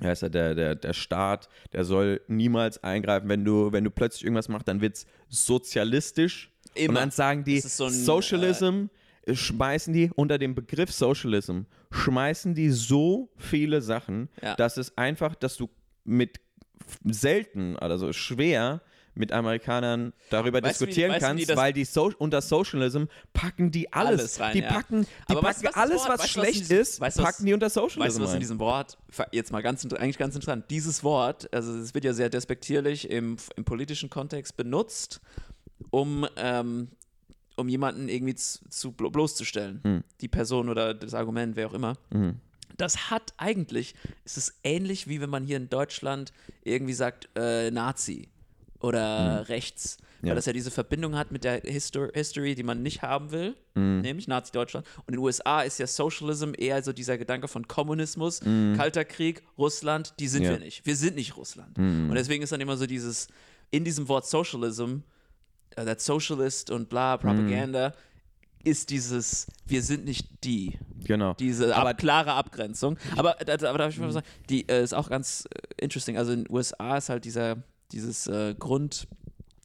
heißt er, der, der, der Staat, der soll niemals eingreifen. Wenn du, wenn du plötzlich irgendwas machst, dann wird es sozialistisch. Und Immer. dann sagen die, ist so ein, Socialism, äh, schmeißen die unter dem Begriff Socialism, schmeißen die so viele Sachen, Ja. dass es einfach, dass du mit selten, also schwer mit Amerikanern darüber Weißt diskutieren weißt wie kannst, weil die so unter Socialism packen die alles. Alles rein, die packen, die Aber weißt packen du, was alles, Wort- was weißt schlecht ist, weißt was- packen die unter Socialism Weißt du, was in diesem Wort, jetzt mal ganz, eigentlich ganz interessant, dieses Wort, also es wird ja sehr despektierlich im, im politischen Kontext benutzt, um, ähm, um jemanden irgendwie zu, zu blo- bloßzustellen. Hm. Die Person oder das Argument, wer auch immer. Mhm. Das hat eigentlich, ist es ähnlich wie wenn man hier in Deutschland irgendwie sagt, äh, Nazi oder rechts. Weil. Ja. das ja diese Verbindung hat mit der Histor History, die man nicht haben will, Mhm. nämlich Nazi-Deutschland. Und in den USA ist ja Socialism eher so dieser Gedanke von Kommunismus, Kalter Krieg, Russland, die sind Mhm. Ja. wir nicht. Wir sind nicht Russland. Mhm. Und deswegen ist dann immer so dieses, in diesem Wort Socialism, äh, that Socialist und bla, Propaganda, ist dieses, wir sind nicht die Genau. diese Aber- ab, klare Abgrenzung. Aber, aber darf ich mal was sagen, die äh, ist auch ganz äh, interesting. Also in den USA ist halt dieser, dieses äh, Grund,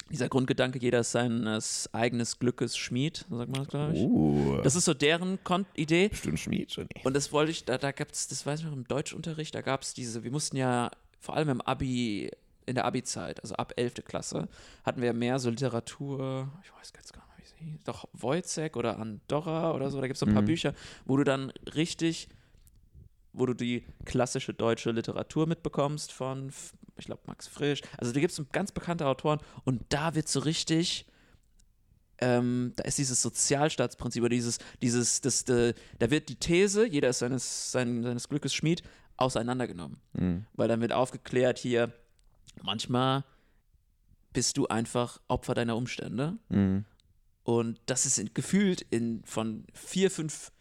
dieser Grundgedanke, jeder ist seines eigenes Glückes Schmied, sagt man das, glaube ich. Uh, Das ist so deren Kon Idee. bestimmt Schmied schon. Und das wollte ich, da, da gab es, das weiß ich noch im Deutschunterricht, da gab es diese, wir mussten ja vor allem im Abi, in der Abi-Zeit, also ab 11. Klasse, hatten wir mehr so Literatur, ich weiß ganz gar nicht, wie sie hieß, doch Wojciech oder Andorra oder so, da gibt es so ein paar Mhm. Bücher, wo du dann richtig, wo du die klassische deutsche Literatur mitbekommst von, ich glaube, Max Frisch, also da gibt es ganz bekannte Autoren und da wird so richtig ähm, da ist dieses Sozialstaatsprinzip oder dieses, dieses, das, äh, da wird die These, jeder ist seines, sein, seines Glückes Schmied, auseinandergenommen. Mhm. Weil dann wird aufgeklärt hier, manchmal bist du einfach Opfer deiner Umstände. Mhm. Und das ist in, gefühlt in von vier, fünf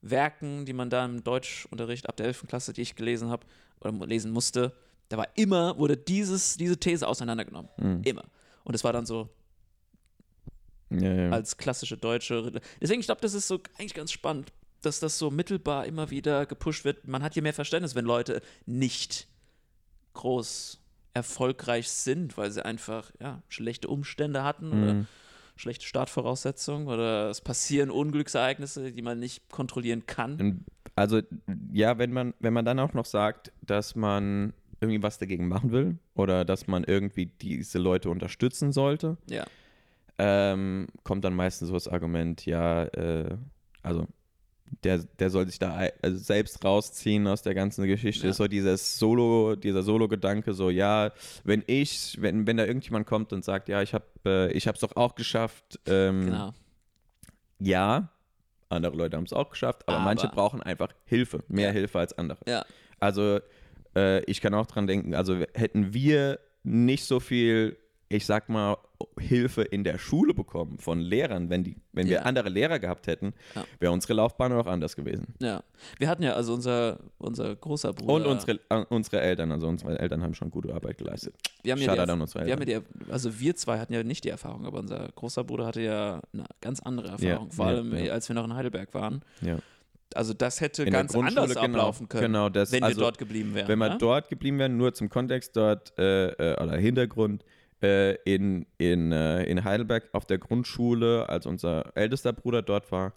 Werken, die man da im Deutschunterricht ab der 11. Klasse, die ich gelesen habe oder lesen musste, da war immer, wurde dieses, diese These auseinandergenommen. Mhm. Immer. Und es war dann so, Ja, ja. als klassische deutsche. Deswegen, ich glaube, das ist so eigentlich ganz spannend, dass das so mittelbar immer wieder gepusht wird. Man hat hier mehr Verständnis, wenn Leute nicht groß erfolgreich sind, weil sie einfach ja, schlechte Umstände hatten oder Mhm. schlechte Startvoraussetzungen oder es passieren Unglücksereignisse, die man nicht kontrollieren kann. Also, ja, wenn man, wenn man dann auch noch sagt, dass man irgendwie was dagegen machen will oder dass man irgendwie diese Leute unterstützen sollte, Ja. ähm, kommt dann meistens so das Argument, ja, äh, also der, der soll sich da also selbst rausziehen aus der ganzen Geschichte. Ja. So dieses Solo, dieser Solo-Gedanke, so ja, wenn ich, wenn, wenn da irgendjemand kommt und sagt, ja, ich habe äh, ich hab's doch auch geschafft, ähm, Genau. ja, andere Leute haben es auch geschafft, aber, Aber- manche brauchen einfach Hilfe, mehr Ja. Hilfe als andere. Ja. Also äh, ich kann auch dran denken, also hätten wir nicht so viel, ich sag mal, Hilfe in der Schule bekommen von Lehrern, wenn, die, wenn Ja. wir andere Lehrer gehabt hätten, Ja. wäre unsere Laufbahn auch anders gewesen. Ja. Wir hatten ja also unser, unser großer Bruder. Und unsere, äh, unsere Eltern, also unsere Eltern haben schon gute Arbeit geleistet. wir haben ja die, an unsere wir haben Eltern. ja die, also wir zwei hatten ja nicht die Erfahrung, aber unser großer Bruder hatte ja eine ganz andere Erfahrung, vor ja, allem ja. als wir noch in Heidelberg waren. Ja. Also das hätte In ganz anders genau, ablaufen können, genau, das- wenn also, wir dort geblieben wären. Wenn wir ne? dort geblieben wären, nur zum Kontext dort äh, äh, oder Hintergrund, äh, in, in, äh, in Heidelberg auf der Grundschule, als unser ältester Bruder dort war,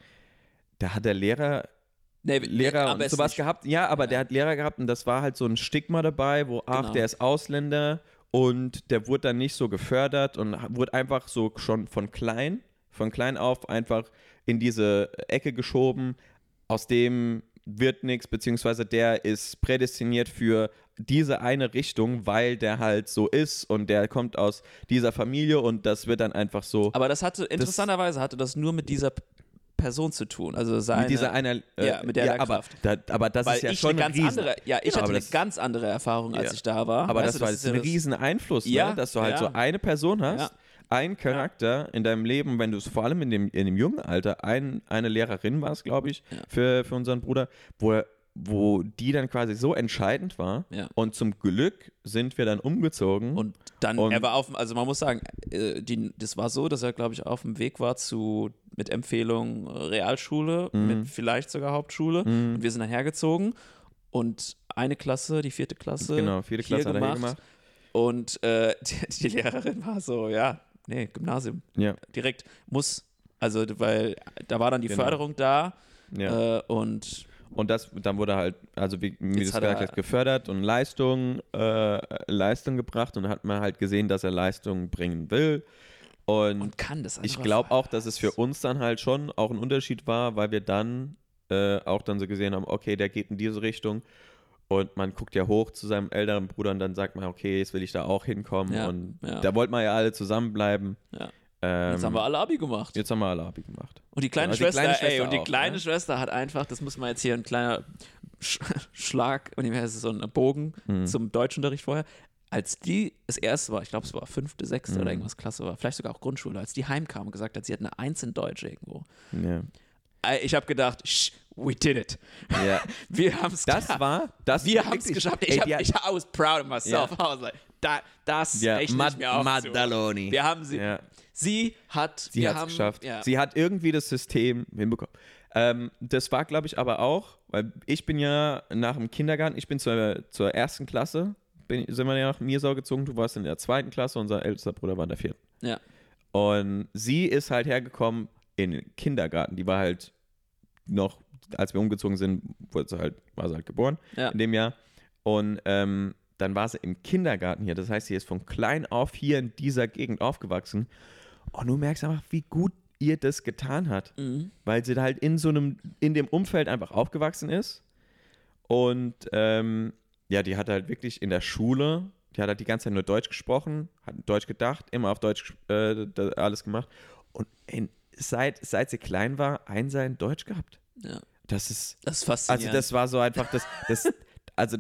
da hat der Lehrer nee, Lehrer und sowas gehabt. Ja, aber Ja. der hat Lehrer gehabt und das war halt so ein Stigma dabei, wo, ach, Genau. der ist Ausländer und der wurde dann nicht so gefördert und wurde einfach so schon von klein, von klein auf einfach in diese Ecke geschoben, aus dem wird nichts, beziehungsweise der ist prädestiniert für diese eine Richtung, weil der halt so ist und der kommt aus dieser Familie und das wird dann einfach so Aber das hatte, interessanterweise hatte das nur mit dieser Person zu tun. Also seine, mit dieser einer, äh, ja, mit der ja, aber, da, aber das weil ist ja ich schon eine ein ganz Riesen, andere, ja, ich Genau, hatte eine das- ganz andere Erfahrung, als Ja. ich da war. Aber Weißt das du, war ist jetzt ein ja das- riesen Einfluss, Ja, ne? dass du halt ja. so eine Person hast, Ja. einen Charakter in deinem Leben, wenn du es vor allem in dem, in dem jungen Alter, ein, eine Lehrerin warst, glaube ich, Ja. für, für unseren Bruder, wo, er, wo die dann quasi so entscheidend war. Ja. Und zum Glück sind wir dann umgezogen. Und dann, Und- er war auf, also man muss sagen, äh, die, das war so, dass er, glaube ich, auf dem Weg war zu, mit Empfehlung äh, Realschule, Mhm. mit vielleicht sogar Hauptschule. Und wir sind dann hergezogen und eine Klasse, die vierte Klasse, genau, vierte Klasse hat er gemacht. Und äh, die, die Lehrerin war so, ja, nee, Gymnasium, Ja, direkt muss. Also, weil da war dann die Genau. Förderung da ja. äh, und Und das, dann wurde halt, also wie, wie hat gesagt hast, gefördert und Leistung, äh, Leistung gebracht und dann hat man halt gesehen, dass er Leistung bringen will. Und, und kann das ich glaube auch, dass es für uns dann halt schon auch ein Unterschied war, weil wir dann äh, auch dann so gesehen haben, okay, der geht in diese Richtung. Und man guckt ja hoch zu seinem älteren Bruder und dann sagt man, okay, jetzt will ich da auch hinkommen. Ja, und ja. da wollten wir ja alle zusammenbleiben. Ja. Ähm, Jetzt haben wir alle Abi gemacht. jetzt haben wir alle Abi gemacht. Und die kleine Also die Schwester, kleine ey, Schwester und die kleine ne? Schwester hat einfach, das muss man jetzt hier ein kleiner Sch Schlag, und dem heißt es so ein Bogen Mhm. zum Deutschunterricht vorher. Als die das erste war, ich glaube, es war fünfte, sechste Mhm. oder irgendwas Klasse war, vielleicht sogar auch Grundschule, als die heimkam und gesagt hat, sie hat eine Eins in Deutsch irgendwo. Ja. Ey, Ich habe gedacht, "Sh, we did it. ja. Wir haben es Das war, das wir haben es geschafft. Ey, Ich, hab, die hat- ich I was proud of myself. Ja. I was like, da, das Ja, rechne Mad- ich mir auf. Maddaloni. Wir haben sie. Ja. Sie hat. Sie hat geschafft. Ja. Sie hat irgendwie das System hinbekommen. Ähm, das war, glaube ich, aber auch, weil ich bin ja nach dem Kindergarten, ich bin zur, zur ersten Klasse, bin, sind wir ja nach Mirsau gezogen, du warst in der zweiten Klasse, unser ältester Bruder war in der vierten. ja. Und sie ist halt hergekommen in den Kindergarten. Die war halt noch, als wir umgezogen sind, wurde sie halt, war sie halt geboren Ja. in dem Jahr. Und ähm, dann war sie im Kindergarten hier. Das heißt, sie ist von klein auf hier in dieser Gegend aufgewachsen. Und du merkst einfach, wie gut ihr das getan hat. Mhm. Weil sie da halt in so einem, in dem Umfeld einfach aufgewachsen ist. Und ähm, ja, die hat halt wirklich in der Schule, die hat halt die ganze Zeit nur Deutsch gesprochen, hat Deutsch gedacht, immer auf Deutsch äh, alles gemacht. Und in, seit, seit sie klein war, ein sein Deutsch gehabt. ja. Das ist, Das ist also faszinierend. das war so einfach, das, das also,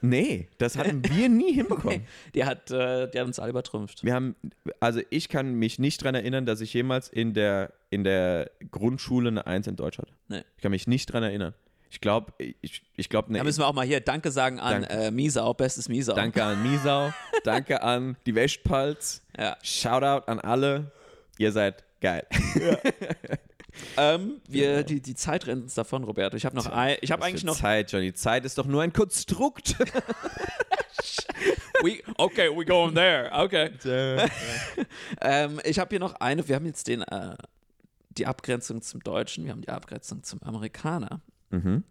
nee, das hatten wir nie hinbekommen. Die hat, äh, die hat uns alle übertrümpft. Wir haben, also ich kann mich nicht daran erinnern, dass ich jemals in der, in der Grundschule eine Eins in Deutsch hatte. Nee. Ich kann mich nicht daran erinnern. Ich glaube, ich, ich glaube, Da müssen wir auch mal hier Danke sagen an Danke. äh, Miesau, bestes Miesau. danke an Miesau, danke an die Westpalz, Ja. Shoutout an alle, ihr seid geil. Ähm, wir, die, die Zeit rennt uns davon, Roberto. Ich habe noch ein, ich habe eigentlich noch. Zeit, Johnny. Zeit ist doch nur ein Konstrukt. We, okay, we going there. Okay. Ähm, ich habe hier noch eine. Wir haben jetzt den, äh, die Abgrenzung zum Deutschen, wir haben die Abgrenzung zum Amerikaner. mhm.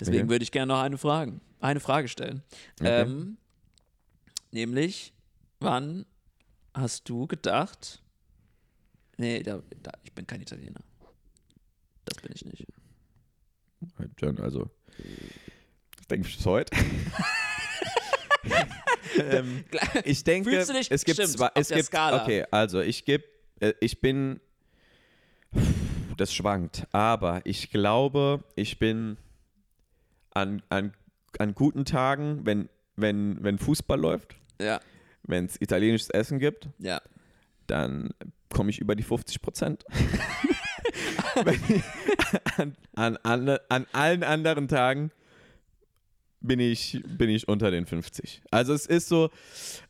Deswegen Okay. würde ich gerne noch eine Frage, eine Frage stellen. Okay. Ähm, nämlich, wann hast du gedacht? Nee, da, da, ich bin kein Italiener. Das bin ich nicht. John, also. Ich denke bis heute. ähm, ich denke, es gibt stimmt, zwei. Es gibt, Skala. Okay, also ich gebe, äh, ich bin. Das schwankt, aber ich glaube, ich bin an, an, an guten Tagen, wenn, wenn, wenn Fußball läuft, Ja, wenn es italienisches Essen gibt, ja. dann komme ich über die 50 Prozent. an, an, an, an allen anderen Tagen bin ich, bin ich unter den 50. Also es ist so,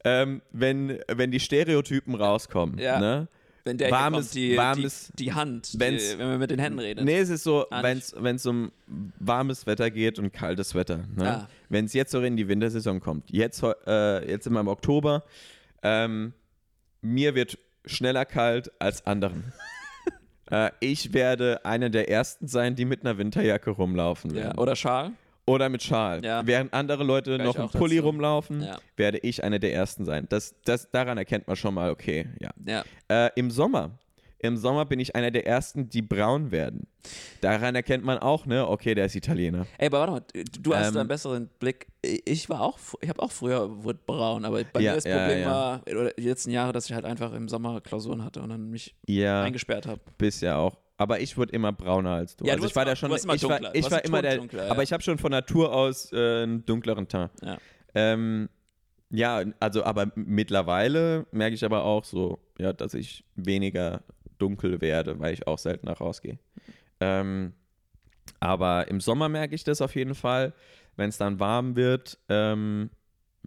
ähm, wenn, wenn die Stereotypen rauskommen, Ja. ne? Wenn der Warmes- kommt, die, warmes- die, die Hand, die, wenn man mit den Händen redet. Nee, es ist so, wenn es um warmes Wetter geht und kaltes Wetter. Ne? Ah. Wenn es jetzt so in die Wintersaison kommt. Jetzt, äh, jetzt sind wir im Oktober. Ähm, mir wird schneller kalt als anderen. Äh, ich werde einer der Ersten sein, die mit einer Winterjacke rumlaufen Ja, werden. oder Schal. Oder mit Schal. Ja. Während andere Leute Gleich noch im Pulli dazu. rumlaufen, Ja. werde ich einer der Ersten sein. Das, das, daran erkennt man schon mal, okay, ja. Ja. Äh, Im Sommer. Im Sommer bin ich einer der ersten, die braun werden. Daran erkennt man auch, ne, okay, der ist Italiener. Ey, aber warte mal, du hast Ähm, einen besseren Blick. Ich war auch, ich habe auch früher wurde braun, aber bei Ja, mir das ja, Problem ja. war, oder die letzten Jahre, dass ich halt einfach im Sommer Klausuren hatte und dann mich eingesperrt habe. bist ja auch. Aber ich wurde immer brauner als du. Ja, also du ich war da immer- schon, ich war, dunkler. Ich war immer der, dunkler, ja. aber ich habe schon von Natur aus äh, einen dunkleren Teint. Ja. Ähm, ja, also aber mittlerweile merke ich aber auch so, ja, dass ich weniger dunkel werde, weil ich auch seltener rausgehe. Ähm, aber im Sommer merke ich das auf jeden Fall, wenn es dann warm wird. Ähm,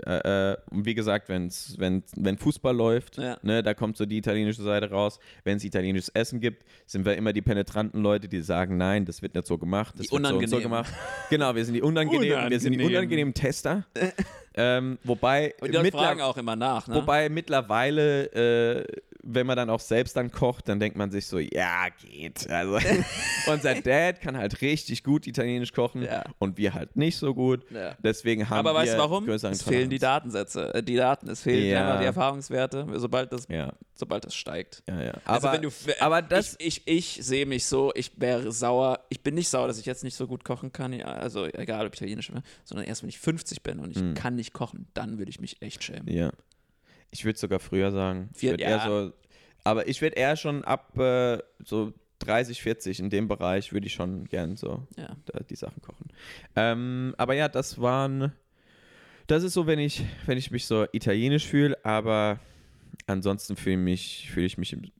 äh, äh, und wie gesagt, wenn's, wenn, wenn Fußball läuft, Ja. ne, da kommt so die italienische Seite raus. Wenn es italienisches Essen gibt, sind wir immer die penetranten Leute, die sagen, nein, das wird nicht so gemacht, das Die wird so so gemacht. Genau, wir sind die unangenehmen, wir sind die Unangenehm. unangenehmen Tester. ähm, wobei, Und die fragen auch immer nach, ne? wobei mittlerweile, äh, wenn man dann auch selbst dann kocht, dann denkt man sich so, ja, geht. Also, unser Dad kann halt richtig gut Italienisch kochen Ja. und wir halt nicht so gut. Ja. Deswegen haben aber wir weißt du warum? Es fehlen die. Datensätze, äh, die Daten, es fehlen Ja. die Erfahrungswerte, sobald das, sobald das steigt. ja, ja. Also Aber, wenn du, aber das, ich, ich, ich sehe mich so, ich wäre sauer, ich bin nicht sauer, dass ich jetzt nicht so gut kochen kann, also egal ob italienisch, ne, sondern erst wenn ich 50 bin und ich Hm. kann nicht kochen, dann würde ich mich echt schämen. Ja. Ich würde sogar früher sagen. Vier- ja. eher so, aber ich würde eher schon ab äh, so 30, 40 in dem Bereich würde ich schon gern so Ja. die Sachen kochen. Ähm, aber ja, das waren. Das ist so, wenn ich, wenn ich mich so italienisch fühle, aber ansonsten fühle mich, fühle ich mich, im-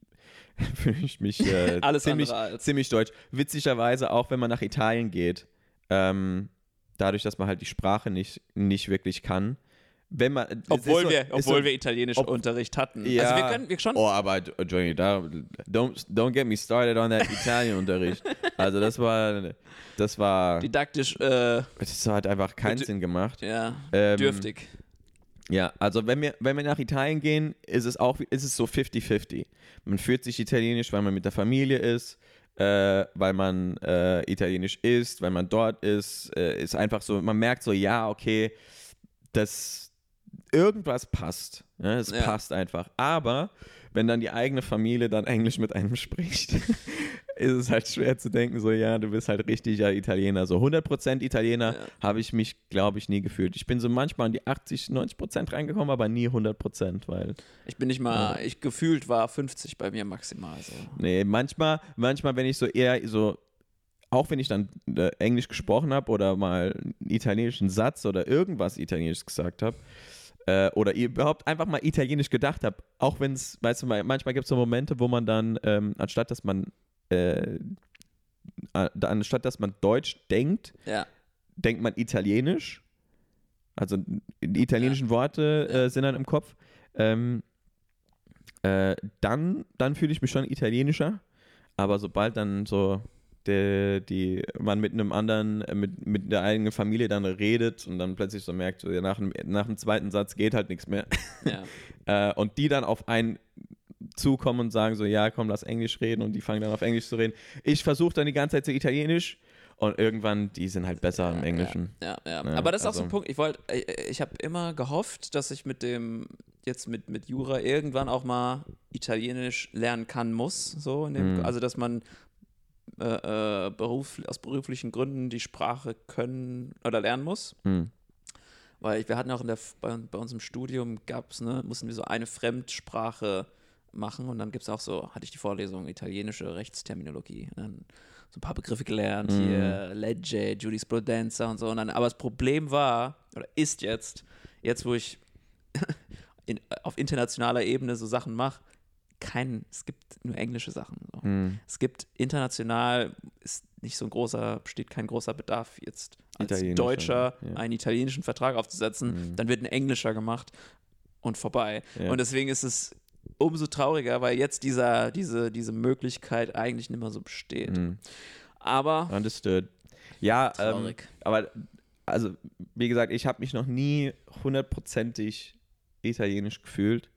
fühle ich mich äh, Alles ziemlich, ziemlich deutsch. Witzigerweise auch, wenn man nach Italien geht, ähm, dadurch, dass man halt die Sprache nicht, nicht wirklich kann. Wenn man, Obwohl, so- wir, obwohl so, wir Italienisch-Unterricht hatten. Ja. Also wir können wir schon. Oh, aber Johnny, da, don't, don't get me started on that Italienunterricht. Also das war, das war, Didaktisch, äh, das hat einfach keinen Sinn gemacht. ja, Ähm, dürftig. Ja, also wenn wir, wenn wir nach Italien gehen, ist es auch, ist es so 50-50. Man fühlt sich italienisch, weil man mit der Familie ist, äh, weil man äh, italienisch isst, weil man dort ist, äh, ist einfach so, man merkt so, ja, okay, das irgendwas passt. Ne? Es Ja. passt einfach. Aber wenn dann die eigene Familie dann Englisch mit einem spricht, ist es halt schwer zu denken, so, ja, du bist halt richtiger Italiener. So 100% Italiener Ja. habe ich mich, glaube ich, nie gefühlt. Ich bin so manchmal an die 80, 90% reingekommen, aber nie 100%, weil, Ich bin nicht mal, ich gefühlt war 50 bei mir maximal. So. nee, manchmal, manchmal, wenn ich so eher so, auch wenn ich dann äh, Englisch gesprochen habe oder mal einen italienischen Satz oder irgendwas Italienisches gesagt habe, äh, oder überhaupt einfach mal Italienisch gedacht habe, auch wenn es, weißt du, mal- manchmal gibt es so Momente, wo man dann, ähm, anstatt dass man, äh, anstatt dass man Deutsch denkt, Ja. denkt man Italienisch. Also die italienischen Worte Ja. äh, sind dann im Kopf. Ähm, äh, dann dann fühle ich mich schon italienischer. Aber sobald dann so der, die, man mit einem anderen, äh, mit, mit der eigenen Familie dann redet und dann plötzlich so merkt, so, nach, dem, nach dem zweiten Satz geht halt nichts mehr. Ja. äh, und die dann auf einen zukommen und sagen so, ja, komm, lass Englisch reden und die fangen dann auf Englisch zu reden. Ich versuche dann die ganze Zeit so Italienisch und irgendwann, die sind halt besser im Englischen. Ja, ja. Ja, Aber das ist auch so ein also- Punkt, ich wollte, ich, ich habe immer gehofft, dass ich mit dem, jetzt mit, mit Jura irgendwann auch mal Italienisch lernen kann, muss. So dem, Mhm. Also, dass man äh, äh, beruf, aus beruflichen Gründen die Sprache können oder lernen muss. Hm. Weil ich, wir hatten auch in der, bei, bei uns im Studium gab's, ne, mussten wir so eine Fremdsprache machen und dann gibt es auch so, hatte ich die Vorlesung italienische Rechtsterminologie. Und dann so ein paar Begriffe gelernt, Mhm. hier Legge, Jurisprudenza und so. Und dann, aber das Problem war, oder ist jetzt, jetzt wo ich in, auf internationaler Ebene so Sachen mache, kein, es gibt nur englische Sachen. So. Hm. Es gibt international, ist nicht so ein großer, besteht kein großer Bedarf jetzt als Deutscher ja. einen italienischen Vertrag aufzusetzen, Mhm. dann wird ein englischer gemacht und vorbei. Ja. Und deswegen ist es umso trauriger, weil jetzt dieser, diese, diese Möglichkeit eigentlich nicht mehr so besteht. Hm. Aber Understood. Ja, ähm, aber also, wie gesagt, ich habe mich noch nie hundertprozentig italienisch gefühlt,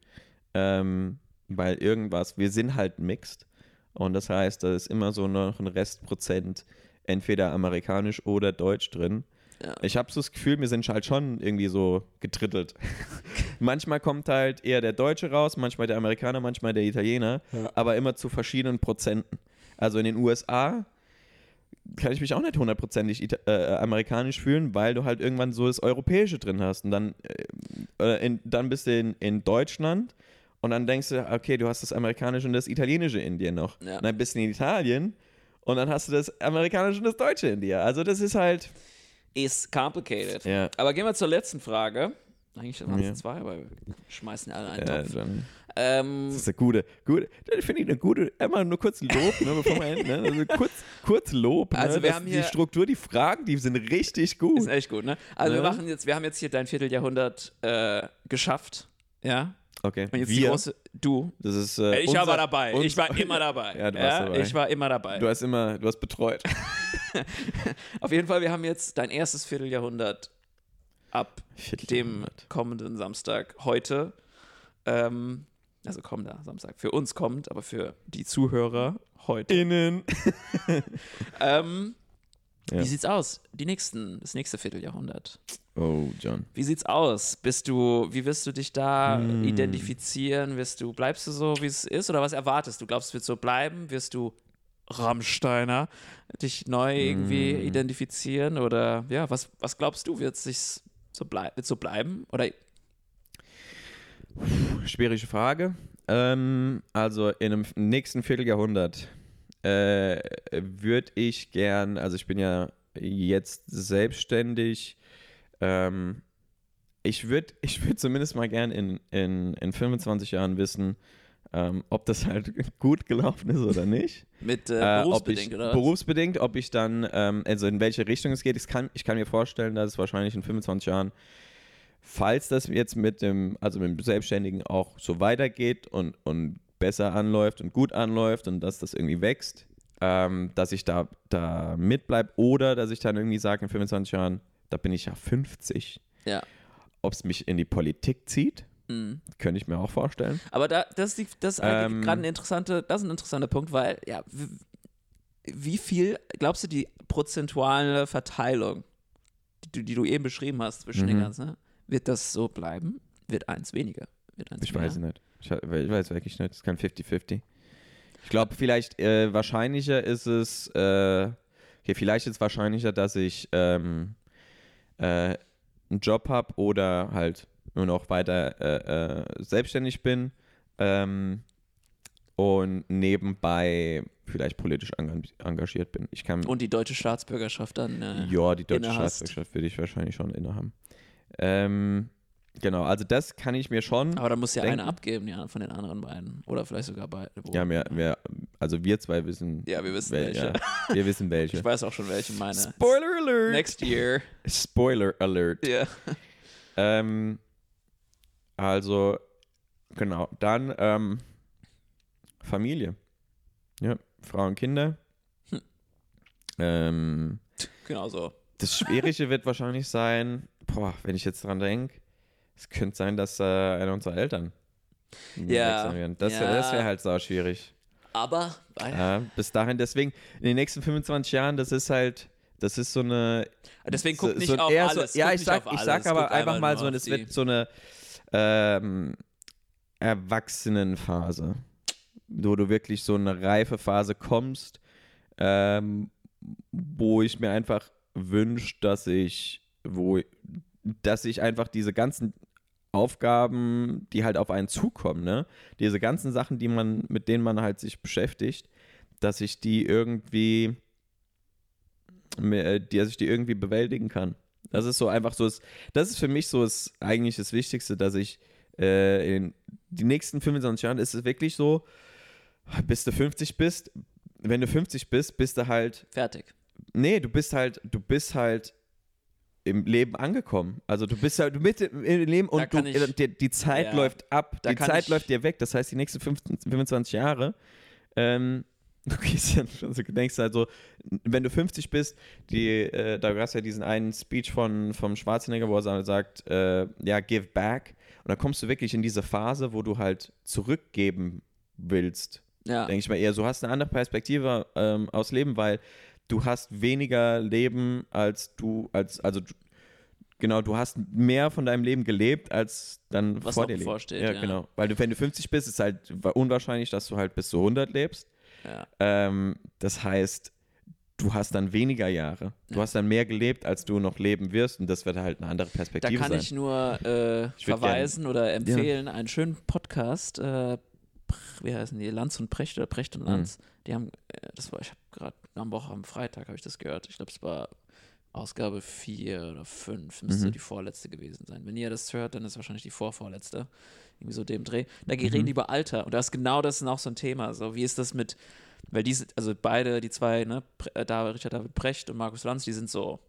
ähm, weil irgendwas, wir sind halt mixed und das heißt, da ist immer so noch ein Restprozent entweder amerikanisch oder deutsch drin. Ja. Ich habe so das Gefühl, wir sind halt schon irgendwie so getrittelt. manchmal kommt halt eher der Deutsche raus, manchmal der Amerikaner, manchmal der Italiener, Ja. aber immer zu verschiedenen Prozenten. Also in den USA kann ich mich auch nicht hundertprozentig ita- äh, amerikanisch fühlen, weil du halt irgendwann so das Europäische drin hast. Und dann, äh, äh, in, dann bist du in, in Deutschland und dann denkst du, okay, du hast das Amerikanische und das Italienische in dir noch. Ja. Und dann bist du in Italien und dann hast du das Amerikanische und das Deutsche in dir. Also das ist halt. Ist complicated. Ja. Aber gehen wir zur letzten Frage. Eigentlich waren es Ja. zwei, aber wir schmeißen alle einen Äh, Topf. Ähm, das ist eine gute, gute, das finde ich eine gute, immer nur kurz Lob, ne, bevor wir enden, ne? also kurz, kurz Lob. Ne? Also wir das, haben die hier- Struktur, die Fragen, die sind richtig gut. ist echt gut, ne? Also wir Ja. machen jetzt, wir haben jetzt hier dein Vierteljahrhundert äh, geschafft. Ja. Okay, Und jetzt die wir, große. Du. das ist äh, Ich unser, war dabei. uns- ich war immer dabei. Ja, du warst dabei. Ich war immer dabei. Du hast immer, du hast betreut. Auf jeden Fall, wir haben jetzt dein erstes Vierteljahrhundert ab dem Vierteljahrhundert. kommenden Samstag heute. Ähm, also kommender Samstag. Für uns kommt, aber für die Zuhörer heute. Innen. Ähm, Ja. Wie sieht's aus? Die nächsten, das nächste Vierteljahrhundert. Oh, John. Wie sieht's aus? Bist du, wie wirst du dich da Hm. identifizieren? Wirst du, bleibst du so, wie es ist, oder was erwartest du? Glaubst du, wird so bleiben? Wirst du Rammsteiner dich neu irgendwie Hm. identifizieren? Oder ja, was, was glaubst du, wird es so, blei wird so bleiben? Oder Schwierige Frage. Ähm, also in einem nächsten Vierteljahrhundert äh, würde ich gern, also ich bin ja jetzt selbstständig, ähm, ich würde ich würd zumindest mal gern in, in, in 25 Jahren wissen, ähm, ob das halt gut gelaufen ist oder nicht. mit äh, Äh, ob berufsbedingt, ich, oder? Berufsbedingt, ob ich dann, ähm, also in welche Richtung es geht. Ich kann, ich kann mir vorstellen, dass es wahrscheinlich in 25 Jahren, falls das jetzt mit dem, also mit dem Selbstständigen auch so weitergeht und, und besser anläuft und gut anläuft und dass das irgendwie wächst, ähm, dass ich da, da mitbleibe oder dass ich dann irgendwie sage in 25 Jahren, da bin ich ja 50. Ja. Ob es mich in die Politik zieht, Mhm. könnte ich mir auch vorstellen. Aber da, das ist, die, das ist Ähm. gerade ein interessante, das ist ein interessanter Punkt, weil ja, wie viel glaubst du die prozentuale Verteilung, die du, die du eben beschrieben hast zwischen den Mhm. ganzen, ne? wird das so bleiben? Wird eins weniger? Wird eins Ich mehr? weiß es nicht. Ich, ich weiß wirklich nicht. Es kann 50-50. Ich glaube, vielleicht äh, wahrscheinlicher ist es, äh, okay, vielleicht ist es wahrscheinlicher, dass ich ähm, äh, einen Job habe oder halt nur noch weiter äh, äh, selbstständig bin ähm, und nebenbei vielleicht politisch enga- engagiert bin. Ich kann, Und die deutsche Staatsbürgerschaft dann. Äh, ja, die deutsche. Staatsbürgerschaft würde ich wahrscheinlich schon innehaben. Ähm, genau, also das kann ich mir schon. Aber dann muss ja denken. einer abgeben, ja, von den anderen beiden. Oder vielleicht sogar beide. Ja, wir, wir, also wir zwei wissen. Ja, wir wissen wel- welche. ja, wir wissen welche. Ich weiß auch schon, welche meine. Spoiler Alert! Next year. Spoiler Alert. Ja. Ähm, also, genau. Dann ähm, Familie. Ja, Frauen, Kinder. Hm. Ähm, Genau so. das Schwierige wird wahrscheinlich sein, boah, wenn ich jetzt dran denke, es könnte sein, dass äh, einer unserer Eltern Ja. Das, ja. das wäre halt sau schwierig. Aber, äh, bis dahin, deswegen, in den nächsten 25 Jahren, das ist halt, das ist so eine. deswegen guck so, nicht so auf alles. So, ja, ich sag, ich sag aber einfach mal so, es wird so eine ähm, Erwachsenenphase, wo du wirklich so eine reife Phase kommst, ähm, wo ich mir einfach wünsche, dass ich, wo, dass ich einfach diese ganzen Aufgaben, die halt auf einen zukommen, ne? Diese ganzen Sachen, die man, mit denen man halt sich beschäftigt, dass ich die irgendwie, äh, dass ich die irgendwie bewältigen kann. Das ist so einfach so, das- das ist für mich so das, eigentlich das Wichtigste, dass ich äh, in die nächsten 25 Jahren ist es wirklich so, bis du 50 bist, wenn du 50 bist, bist du halt Fertig. Nee, du bist halt, du bist halt im Leben angekommen. Also du bist halt mit im im Leben und du, ich- die, die Zeit ja, läuft ab, die Zeit ich- läuft dir weg. Das heißt, die nächsten 15, 25 Jahre, ähm, du gehst ja schon so, denkst halt so, wenn du 50 bist, die, äh, da gab es ja diesen einen Speech von vom Schwarzenegger, wo er sagt, äh, ja, give back. Und dann kommst du wirklich in diese Phase, wo du halt zurückgeben willst Ja. denke ich mal eher. So hast eine andere Perspektive ähm, aus Leben, weil du hast weniger Leben als du, als, also du, genau, du hast mehr von deinem Leben gelebt, als dann Was vor dir lebt. bevorsteht, Ja, ja. genau. Weil du, wenn du 50 bist, ist halt unwahrscheinlich, dass du halt bis zu 100 lebst. ja. Ähm, das heißt, du hast dann weniger Jahre. Du Ja. hast dann mehr gelebt, als du noch leben wirst und das wird halt eine andere Da Perspektive kann sein. ich nur äh, Ich verweisen oder empfehlen, einen schönen Podcast, äh, wie heißen die, Lanz und Precht oder Precht Mhm. und Lanz. Die haben, äh, das war, ich habe gerade am Woche, am Freitag habe ich das gehört. Ich glaube, es war Ausgabe 4 oder 5, müsste Mhm. die vorletzte gewesen sein. Wenn ihr das hört, dann ist wahrscheinlich die vorvorletzte. Irgendwie so dem Dreh. Da Mhm. reden die über Alter. Und da ist genau das noch so ein Thema. So, wie ist das mit, weil diese, also beide, die zwei, ne, äh, David, Richard David Precht und Markus Lanz, die sind so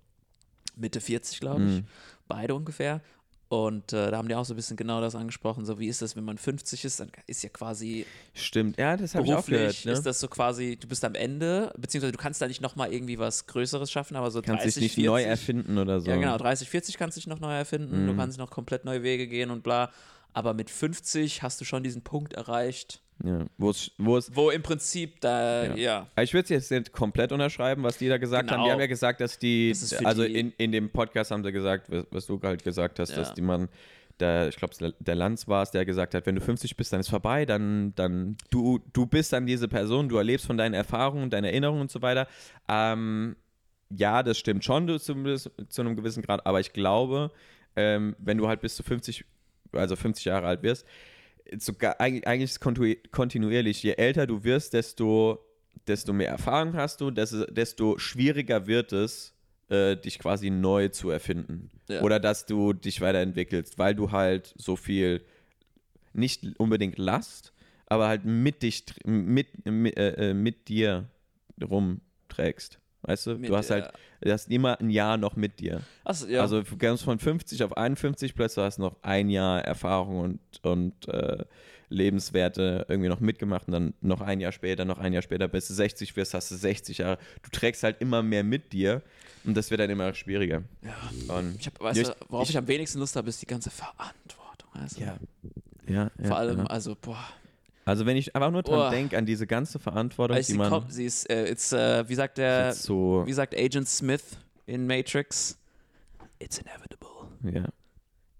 Mitte 40, glaube ich. Mhm. Beide ungefähr. Und äh, da haben die auch so ein bisschen genau das angesprochen. So, wie ist das, wenn man 50 ist? Dann ist ja quasi Stimmt, ja, das habe ich auch beruflich, gehört. Ne? ist das so quasi, du bist am Ende, beziehungsweise du kannst da nicht nochmal irgendwie was Größeres schaffen, aber so Kannst 30, dich nicht 40, neu erfinden oder so. Ja, genau, 30, 40 kannst du dich noch neu erfinden, du Mhm. kannst noch komplett neue Wege gehen und bla. Aber mit 50 hast du schon diesen Punkt erreicht, Ja. Wo es, wo im Prinzip da, Ja. ja, Ich würde es jetzt nicht komplett unterschreiben, was die da gesagt haben. Die Genau. haben ja gesagt, dass die, Das also die- in, in dem Podcast haben sie gesagt, was, was du halt gesagt hast, Ja. dass die man, der, ich glaube, der Lanz war es, der gesagt hat, wenn du 50 bist, dann ist vorbei, dann, dann du, du bist dann diese Person, du erlebst von deinen Erfahrungen, deinen Erinnerungen und so weiter. Ähm, ja, das stimmt schon du, zumindest zu einem gewissen Grad, aber ich glaube, ähm, wenn du halt bis zu 50, also 50 Jahre alt wirst, sogar eigentlich, eigentlich ist kontinuierlich. Je älter du wirst, desto, desto mehr Erfahrung hast du, desto, schwieriger wird es, äh, dich quasi neu zu erfinden. Ja. Oder dass du dich weiterentwickelst, weil du halt so viel nicht unbedingt Last, aber halt mit dich, mit, mit, äh, äh, mit dir rumträgst. Weißt du? Mit, du hast halt, du hast immer ein Jahr noch mit dir. Achso, ja. Also du kommst von 50 auf 51, plötzlich hast du noch ein Jahr Erfahrung und, und äh, Lebenswerte irgendwie noch mitgemacht und dann noch ein Jahr später, noch ein Jahr später, bis du 60 wirst, hast du 60 Jahre. Du trägst halt immer mehr mit dir und das wird dann immer schwieriger. ja. Und Ich hab, weißt ich- du, worauf ich, ich- am wenigsten Lust habe, ist die ganze Verantwortung. Also, ja. Ja, ja, Vor allem, ja. also, boah. Also wenn ich einfach nur dran Boah. denke, an diese ganze Verantwortung, Als die man kommt, sie ist, äh, it's, äh, wie sagt der, so, wie sagt Agent Smith in Matrix? It's inevitable. ja.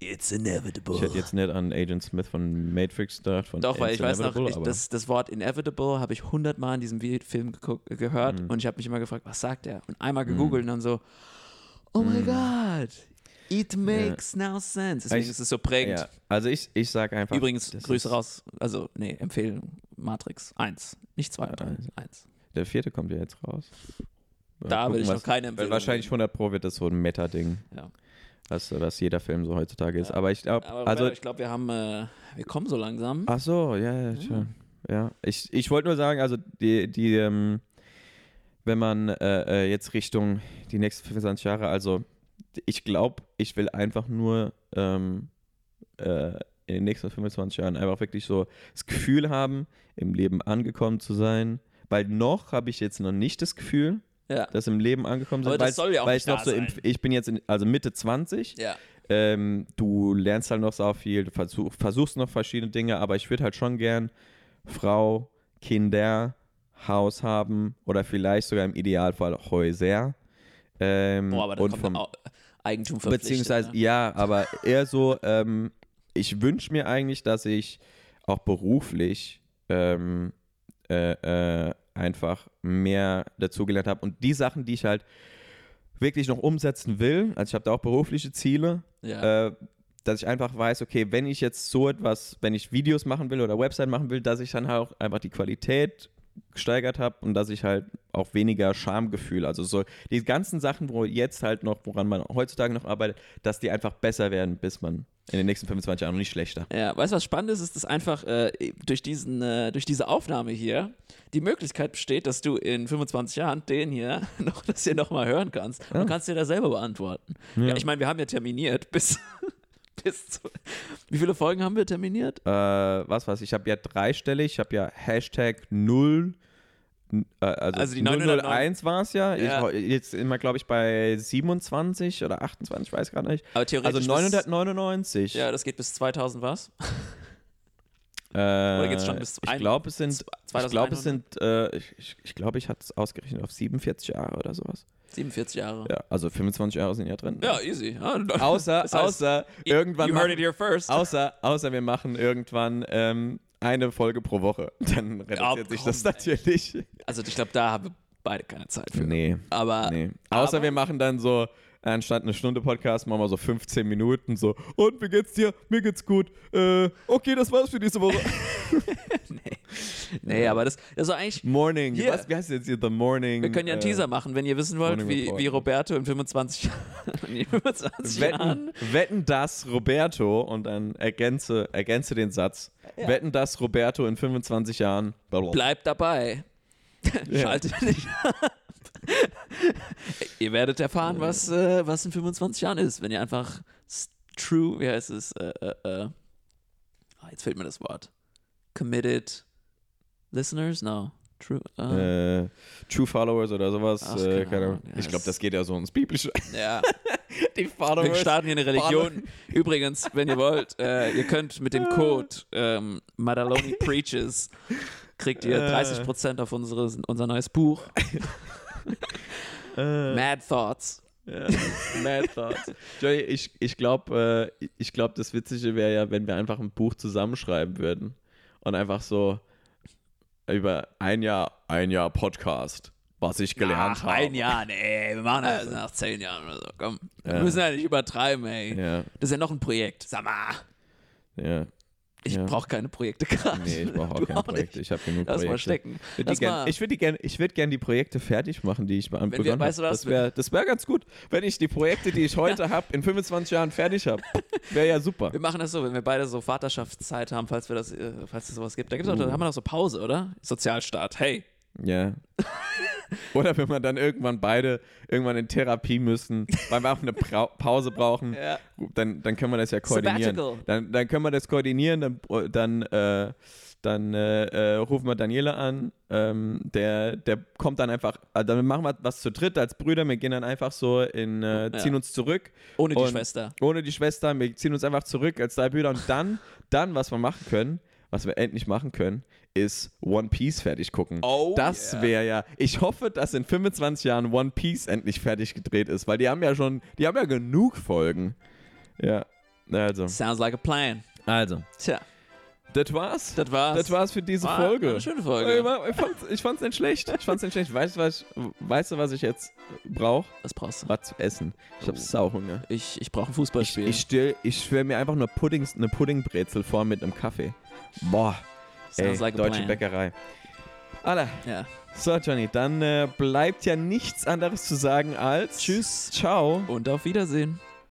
It's inevitable. Ich hätte jetzt nicht an Agent Smith von Matrix gedacht. Von Doch, weil ich weiß noch, ich, das, das Wort inevitable habe ich hundertmal in diesem Film gehört Mhm. und ich habe mich immer gefragt, was sagt er? Und einmal gegoogelt und dann so, oh my God, it makes now sense. Deswegen Ich- ist es so prägend. ja. Also ich, ich sage einfach. Übrigens, Grüße raus. Also, nee, Empfehlung. Matrix 1. Nicht 2 und 3. Eins. 1. Der vierte kommt ja jetzt raus. Mal Da will gucken, ich was- noch keine Weil Empfehlung. wahrscheinlich geben. 100 Pro wird das so ein Meta-Ding, Ja. was, was jeder Film so heutzutage ist. Ja. Aber ich glaube, also, ich glaube, wir haben, äh, wir kommen so langsam. ach so, ja, ja, tja. ja. Ich, ich wollte nur sagen, also die, die ähm, wenn man äh, äh, jetzt Richtung die nächsten 25 Jahre, also ich glaube, ich will einfach nur ähm, äh, in den nächsten 25 Jahren einfach wirklich so das Gefühl haben, im Lem angekommen zu sein, weil noch habe ich jetzt noch nicht das Gefühl, Ja. dass im Leben angekommen sind. Aber das weil, soll ja auch weil ich noch so im, sein. ich bin jetzt in, also Mitte 20. Ja. Ähm, du lernst halt noch so viel, du versuch, versuchst noch verschiedene Dinge, aber ich würde halt schon gern Frau, Kinder, Haus haben oder vielleicht sogar im Idealfall Häuser. Ähm, Boah, aber da und kommt vom, Au- Eigentum verpflichtet. Beziehungsweise, ne? ja, aber eher so, ähm, ich wünsche mir eigentlich, dass ich auch beruflich ähm, äh, äh, einfach mehr dazugelernt habe. Und die Sachen, die ich halt wirklich noch umsetzen will, also ich habe da auch berufliche Ziele, Ja. äh, dass ich einfach weiß, okay, wenn ich jetzt so etwas, wenn ich Videos machen will oder Website machen will, dass ich dann halt auch einfach die Qualität gesteigert habe und dass ich halt auch weniger Schamgefühl, also so die ganzen Sachen, wo jetzt halt noch, woran man heutzutage noch arbeitet, dass die einfach besser werden, bis man in den nächsten 25 Jahren und nicht schlechter. Ja, weißt du, was spannend ist, ist, dass einfach äh, durch, diesen, äh, durch diese Aufnahme hier die Möglichkeit besteht, dass du in 25 Jahren den hier noch das hier nochmal hören kannst und kannst dir da selber beantworten. Ja. ich meine, wir haben ja terminiert bis, bis zu, wie viele Folgen haben wir terminiert? Äh, was was, ich habe ja dreistellig, ich habe ja Hashtag 0, äh, also, Also die 909 001 war es ja, Ja. Ich, jetzt immer glaube ich bei 27 oder 28, ich weiß gar nicht. Aber theoretisch Also 999. Bis, ja, das geht bis 2000 was? Oder geht's schon bis Ich glaube, es sind, ich glaube, es sind, äh, ich, ich, ich glaube, ich hatte es ausgerechnet auf 47 Jahre oder sowas. 47 Jahre. Ja, also 25 Jahre sind ja drin. Ja, easy. Außer, Das heißt, außer irgendwann you heard it here first. außer, außer wir machen irgendwann ähm, eine Folge pro Woche. Dann reduziert sich komm, das ey. natürlich. Also ich glaube, da haben wir beide keine Zeit für. Nee, Aber nee. Außer aber- wir machen dann so, anstatt eine Stunde Podcast, machen wir so 15 Minuten so, und wie geht's dir? Mir geht's gut. Äh, okay, das war's für diese Woche. nee, aber das, das war eigentlich Morning. Hier. Was, wie heißt jetzt hier? The Morning. Wir können ja einen äh, Teaser machen, wenn ihr wissen wollt, wie, wie Roberto in 25, in 25 Wetten, Jahren. wetten das Roberto und dann ergänze, ergänze den Satz. Wetten das Roberto in 25 Jahren. Bleibt dabei. Ja. Schaltet nicht. ihr werdet erfahren, was, äh, was in 25 Jahren ist, wenn ihr einfach true, wie heißt es? Äh, äh, äh, ah, jetzt fehlt mir das Wort. Committed listeners? No. True. Äh, Äh, True Followers oder sowas. Ach, äh. Ja, ich glaube, das- geht ja so ins Biblische. ja. Die Wir Followers. starten hier eine Religion. Übrigens, wenn ihr wollt, äh, ihr könnt mit dem Code ähm, Madaloni Preaches kriegt ihr Äh. 30% auf unseres, unser neues Buch. Äh, Mad Thoughts. ja, Mad Thoughts. Joey, ich, ich glaube, äh, ich glaub, das Witzige wäre ja, wenn wir einfach ein Buch zusammenschreiben würden und einfach so über ein Jahr, ein Jahr Podcast, was ich gelernt Ach, habe. ein Jahr, nee, wir machen das nach zehn Jahren oder so. Komm, wir Ja. müssen ja nicht übertreiben, ey. Ja, Das ist ja noch ein Projekt. Sag mal, ja. Ich Ja. brauche keine Projekte gerade. Nee, ich brauche auch Du keine Projekte. nicht. Ich habe genug Lass Projekte. mal stecken. Würd Lass die gern, ich würde gerne würd gern die Projekte fertig machen, die ich begonnen weißt du habe. Das wäre wär ganz gut, wenn ich die Projekte, die ich heute habe, in 25 Jahren fertig habe. Wäre ja super. Wir machen das so, wenn wir beide so Vaterschaftszeit haben, falls wir das, äh, falls es sowas gibt. Da, gibt's auch, Uh. da haben wir noch so Pause, oder? Sozialstaat. Hey, Ja. Oder wenn wir dann irgendwann beide irgendwann in Therapie müssen, weil wir auch eine Brau Pause brauchen, Ja. dann, dann können wir das ja koordinieren. Sabbatical. Dann, dann können wir das koordinieren, dann, dann, äh, dann äh, äh, rufen wir Daniela an, ähm, der, der kommt dann einfach, äh, dann machen wir was zu dritt als Brüder, wir gehen dann einfach so in, äh, ziehen Ja. uns zurück. ohne die Schwester. Ohne die Schwester, wir ziehen uns einfach zurück als drei Brüder und dann, dann, was wir machen können, was wir endlich machen können, ist One Piece fertig gucken. Oh, das yeah. wäre ja, ich hoffe, dass in 25 Jahren One Piece endlich fertig gedreht ist, weil die haben ja schon, die haben ja genug Folgen. Ja, also, Sounds like a plan. also, Tja, das war's. das war's. Das war's für diese War Folge. Eine schöne Ich, Folge. ich, fand's, ich fand's nicht schlecht. Ich fand's nicht schlecht. Weißt du, was ich, weißt du, was ich jetzt brauche? Was brauchst du? Was zu essen. Ich hab Oh. Sauhunger. Ich, ich brauche ein Ich, Fußballspiel. ich, stell, ich stelle mir einfach nur Puddings, eine Puddingbrezel vor mit einem Kaffee. Boah, ey, like deutsche. Bäckerei. Alla, Ja. so Johnny, dann äh, bleibt ja nichts anderes zu sagen als Tschüss Ciao. und auf Wiedersehen.